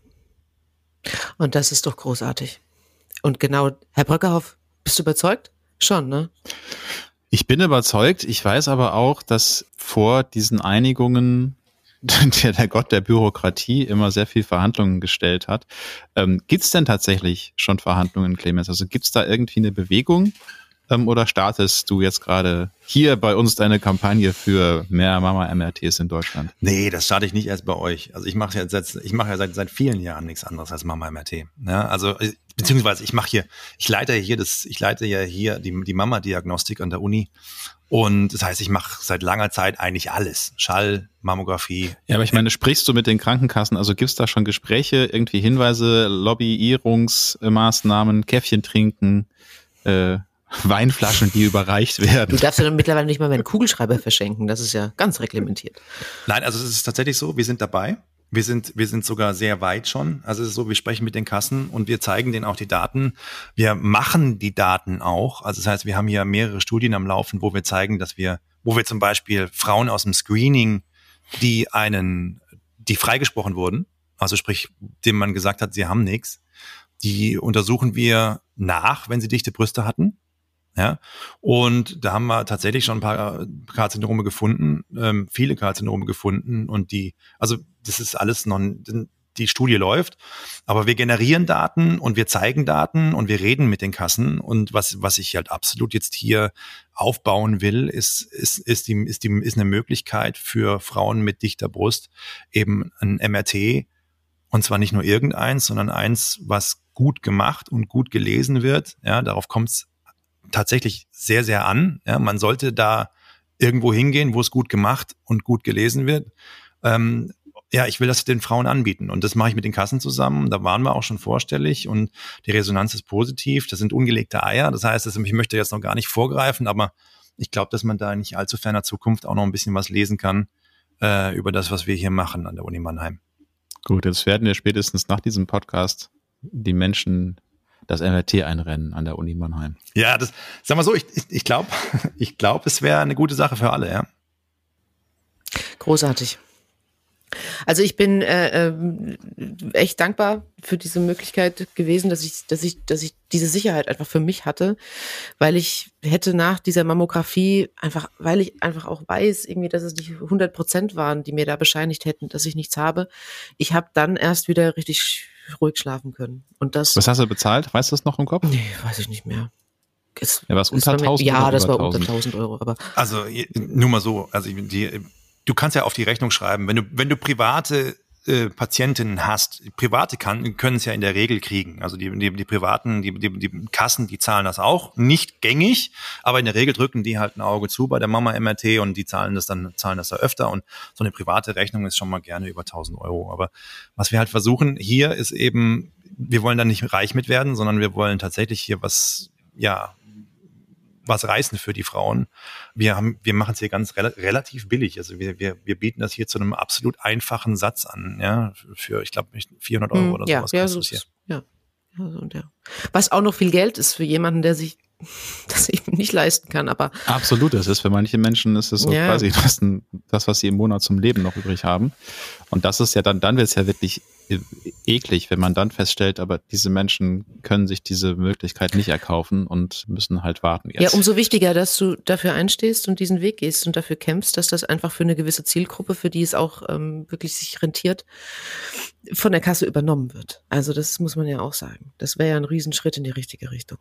Und das ist doch großartig. Und genau, Herr Bröckerhoff, bist du überzeugt? Schon, ne? Ich bin überzeugt. Ich weiß aber auch, dass vor diesen Einigungen der, der Gott der Bürokratie immer sehr viel Verhandlungen gestellt hat. Ähm, gibt es denn tatsächlich schon Verhandlungen, Clemens? Also gibt es da irgendwie eine Bewegung? Ähm, oder startest du jetzt gerade hier bei uns deine Kampagne für mehr Mama-MRTs in Deutschland? Nee, das starte ich nicht erst bei euch. Also ich mache ja seit, ich mache ja seit, seit vielen Jahren nichts anderes als Mama-MRT. Ja, also äh, beziehungsweise ich mache hier, ich leite hier das, ich leite ja hier die, die Mama-Diagnostik an der Uni. Und das heißt, ich mache seit langer Zeit eigentlich alles. Schall, Mammographie. Ja, aber ich meine, sprichst du mit den Krankenkassen? Also gibt's da schon Gespräche, irgendwie Hinweise, Lobbyierungsmaßnahmen, Käffchen trinken? Äh, Weinflaschen, die überreicht werden. Du darfst ja mittlerweile nicht mal mehr einen Kugelschreiber verschenken. Das ist ja ganz reglementiert. Nein, also es ist tatsächlich so, wir sind dabei. Wir sind, wir sind sogar sehr weit schon. Also es ist so, wir sprechen mit den Kassen und wir zeigen denen auch die Daten. Wir machen die Daten auch. Also das heißt, wir haben hier mehrere Studien am Laufen, wo wir zeigen, dass wir, wo wir zum Beispiel Frauen aus dem Screening, die einen, die freigesprochen wurden, also sprich, dem man gesagt hat, sie haben nichts, die untersuchen wir nach, wenn sie dichte Brüste hatten ja, und da haben wir tatsächlich schon ein paar Karzinome gefunden, ähm, viele Karzinome gefunden und die, also das ist alles noch, die Studie läuft, aber wir generieren Daten und wir zeigen Daten und wir reden mit den Kassen und was, was ich halt absolut jetzt hier aufbauen will, ist, ist, ist, die, ist, die, ist eine Möglichkeit für Frauen mit dichter Brust eben ein MRT und zwar nicht nur irgendeins, sondern eins, was gut gemacht und gut gelesen wird. Ja, darauf kommt es tatsächlich sehr, sehr an. Ja, man sollte da irgendwo hingehen, wo es gut gemacht und gut gelesen wird. Ähm, ja, ich will das den Frauen anbieten und das mache ich mit den Kassen zusammen. Da waren wir auch schon vorstellig und die Resonanz ist positiv. Das sind ungelegte Eier. Das heißt, ich möchte jetzt noch gar nicht vorgreifen, aber ich glaube, dass man da nicht allzu ferner Zukunft auch noch ein bisschen was lesen kann äh, über das, was wir hier machen an der Uni Mannheim. Gut, jetzt werden wir spätestens nach diesem Podcast die Menschen das MRT-Einrennen an der Uni Mannheim. Ja, das, sag mal so, ich, ich, ich glaube, ich glaub, es wäre eine gute Sache für alle, ja. Großartig. Also ich bin äh, äh, echt dankbar für diese Möglichkeit gewesen, dass ich, dass ich, dass ich diese Sicherheit einfach für mich hatte, weil ich hätte nach dieser Mammographie einfach, weil ich einfach auch weiß, irgendwie, dass es nicht 100 Prozent waren, die mir da bescheinigt hätten, dass ich nichts habe. Ich habe dann erst wieder richtig ruhig schlafen können. Und das. Was hast du bezahlt? Weißt du das noch im Kopf? Nee, weiß ich nicht mehr. Es, ja, war es unter 1000 Ja, das war unter 1000 Euro. Aber also nur mal so, also die, du kannst ja auf die Rechnung schreiben, wenn du wenn du private äh, Patientinnen hast, private kann, können es ja in der Regel kriegen. Also die, die, die privaten, die, die, die Kassen, die zahlen das auch. Nicht gängig, aber in der Regel drücken die halt ein Auge zu bei der Mama MRT und die zahlen das dann, zahlen das da öfter. Und so eine private Rechnung ist schon mal gerne über 1000 Euro. Aber was wir halt versuchen hier ist eben, wir wollen da nicht reich mit werden, sondern wir wollen tatsächlich hier was, ja, was reißen für die Frauen. Wir haben, wir machen es hier ganz rel relativ billig. Also wir, wir, wir bieten das hier zu einem absolut einfachen Satz an, ja, für, ich glaube, 400 Euro hm, oder ja, sowas ja, so hier. Ja. Also, ja. Was auch noch viel Geld ist für jemanden, der sich das eben nicht leisten kann, aber. Absolut, es ist für manche Menschen ist es so ja. quasi das, das, was sie im Monat zum Leben noch übrig haben. Und das ist ja dann, dann wird es ja wirklich eklig, wenn man dann feststellt, aber diese Menschen können sich diese Möglichkeit nicht erkaufen und müssen halt warten jetzt. Ja, umso wichtiger, dass du dafür einstehst und diesen Weg gehst und dafür kämpfst, dass das einfach für eine gewisse Zielgruppe, für die es auch ähm, wirklich sich rentiert, von der Kasse übernommen wird. Also das muss man ja auch sagen. Das wäre ja ein Riesenschritt in die richtige Richtung.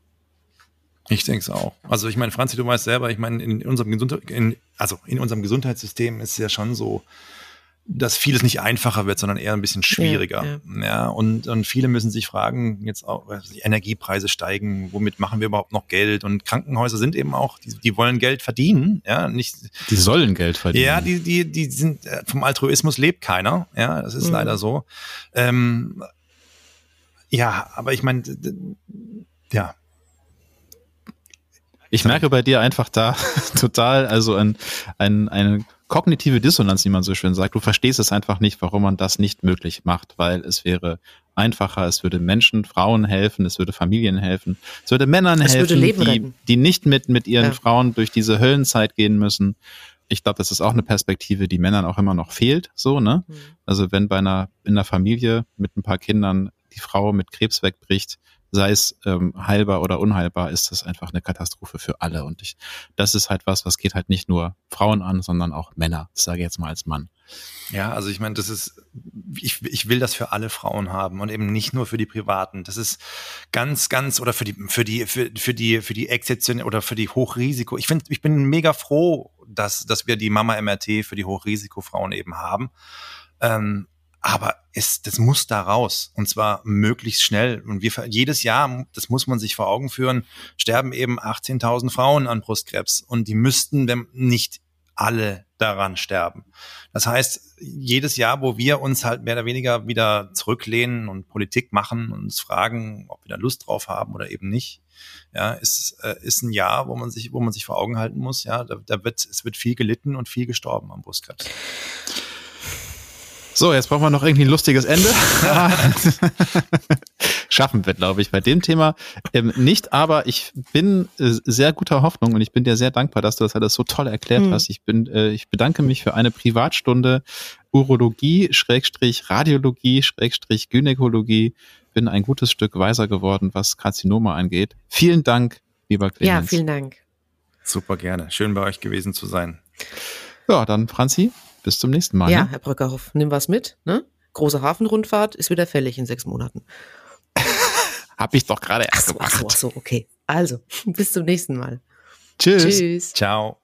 Ich denke es auch. Also ich meine, Franzi, du weißt selber, ich meine, in unserem Gesundheit, in, also in unserem Gesundheitssystem ist es ja schon so, dass vieles nicht einfacher wird, sondern eher ein bisschen schwieriger. Ja, ja. ja und, und viele müssen sich fragen, jetzt auch, die Energiepreise steigen, womit machen wir überhaupt noch Geld? Und Krankenhäuser sind eben auch, die, die wollen Geld verdienen, ja, nicht. Die sollen Geld verdienen. Ja, die, die, die sind, äh, vom Altruismus lebt keiner, ja, das ist mhm. leider so. Ähm, ja, aber ich meine, ja, ich merke bei dir einfach da total, also ein, ein, eine kognitive Dissonanz, wie man so schön sagt. Du verstehst es einfach nicht, warum man das nicht möglich macht, weil es wäre einfacher, es würde Menschen, Frauen helfen, es würde Familien helfen, es würde Männern es helfen, würde die, die nicht mit, mit ihren ja. Frauen durch diese Höllenzeit gehen müssen. Ich glaube, das ist auch eine Perspektive, die Männern auch immer noch fehlt, so, ne? Mhm. Also wenn bei einer, in einer Familie mit ein paar Kindern die Frau mit Krebs wegbricht, sei es ähm, heilbar oder unheilbar, ist das einfach eine Katastrophe für alle. Und ich, das ist halt was, was geht halt nicht nur Frauen an, sondern auch Männer. Das sage ich jetzt mal als Mann. Ja, also ich meine, das ist, ich, ich will das für alle Frauen haben und eben nicht nur für die Privaten. Das ist ganz, ganz, oder für die, für die, für, für die, für die Exzeption oder für die Hochrisiko. Ich finde, ich bin mega froh, dass, dass wir die Mama MRT für die Hochrisikofrauen eben haben. Ähm, aber es, das muss da raus und zwar möglichst schnell. Und wir jedes Jahr, das muss man sich vor Augen führen, sterben eben 18.000 Frauen an Brustkrebs und die müssten, wenn nicht alle daran sterben. Das heißt, jedes Jahr, wo wir uns halt mehr oder weniger wieder zurücklehnen und Politik machen und uns fragen, ob wir da Lust drauf haben oder eben nicht, ja, ist, äh, ist ein Jahr, wo man sich, wo man sich vor Augen halten muss, ja, da, da wird, es wird viel gelitten und viel gestorben am Brustkrebs. So, jetzt brauchen wir noch irgendwie ein lustiges Ende. Schaffen wir, glaube ich, bei dem Thema ähm, nicht. Aber ich bin äh, sehr guter Hoffnung und ich bin dir sehr dankbar, dass du das alles so toll erklärt mhm. hast. Ich bin, äh, ich bedanke mich für eine Privatstunde Urologie, Schrägstrich Radiologie, Schrägstrich Gynäkologie. Bin ein gutes Stück weiser geworden, was Karzinome angeht. Vielen Dank, lieber Clemens. Ja, vielen Dank. Super gerne. Schön bei euch gewesen zu sein. Ja, dann Franzi, bis zum nächsten Mal. Ja, ne? Herr Brückerhoff, nimm was mit. Ne? Große Hafenrundfahrt ist wieder fällig in sechs Monaten. Hab ich doch gerade erst ach so, gemacht. Ach so, ach so, okay. Also, bis zum nächsten Mal. Tschüss. Tschüss. Ciao.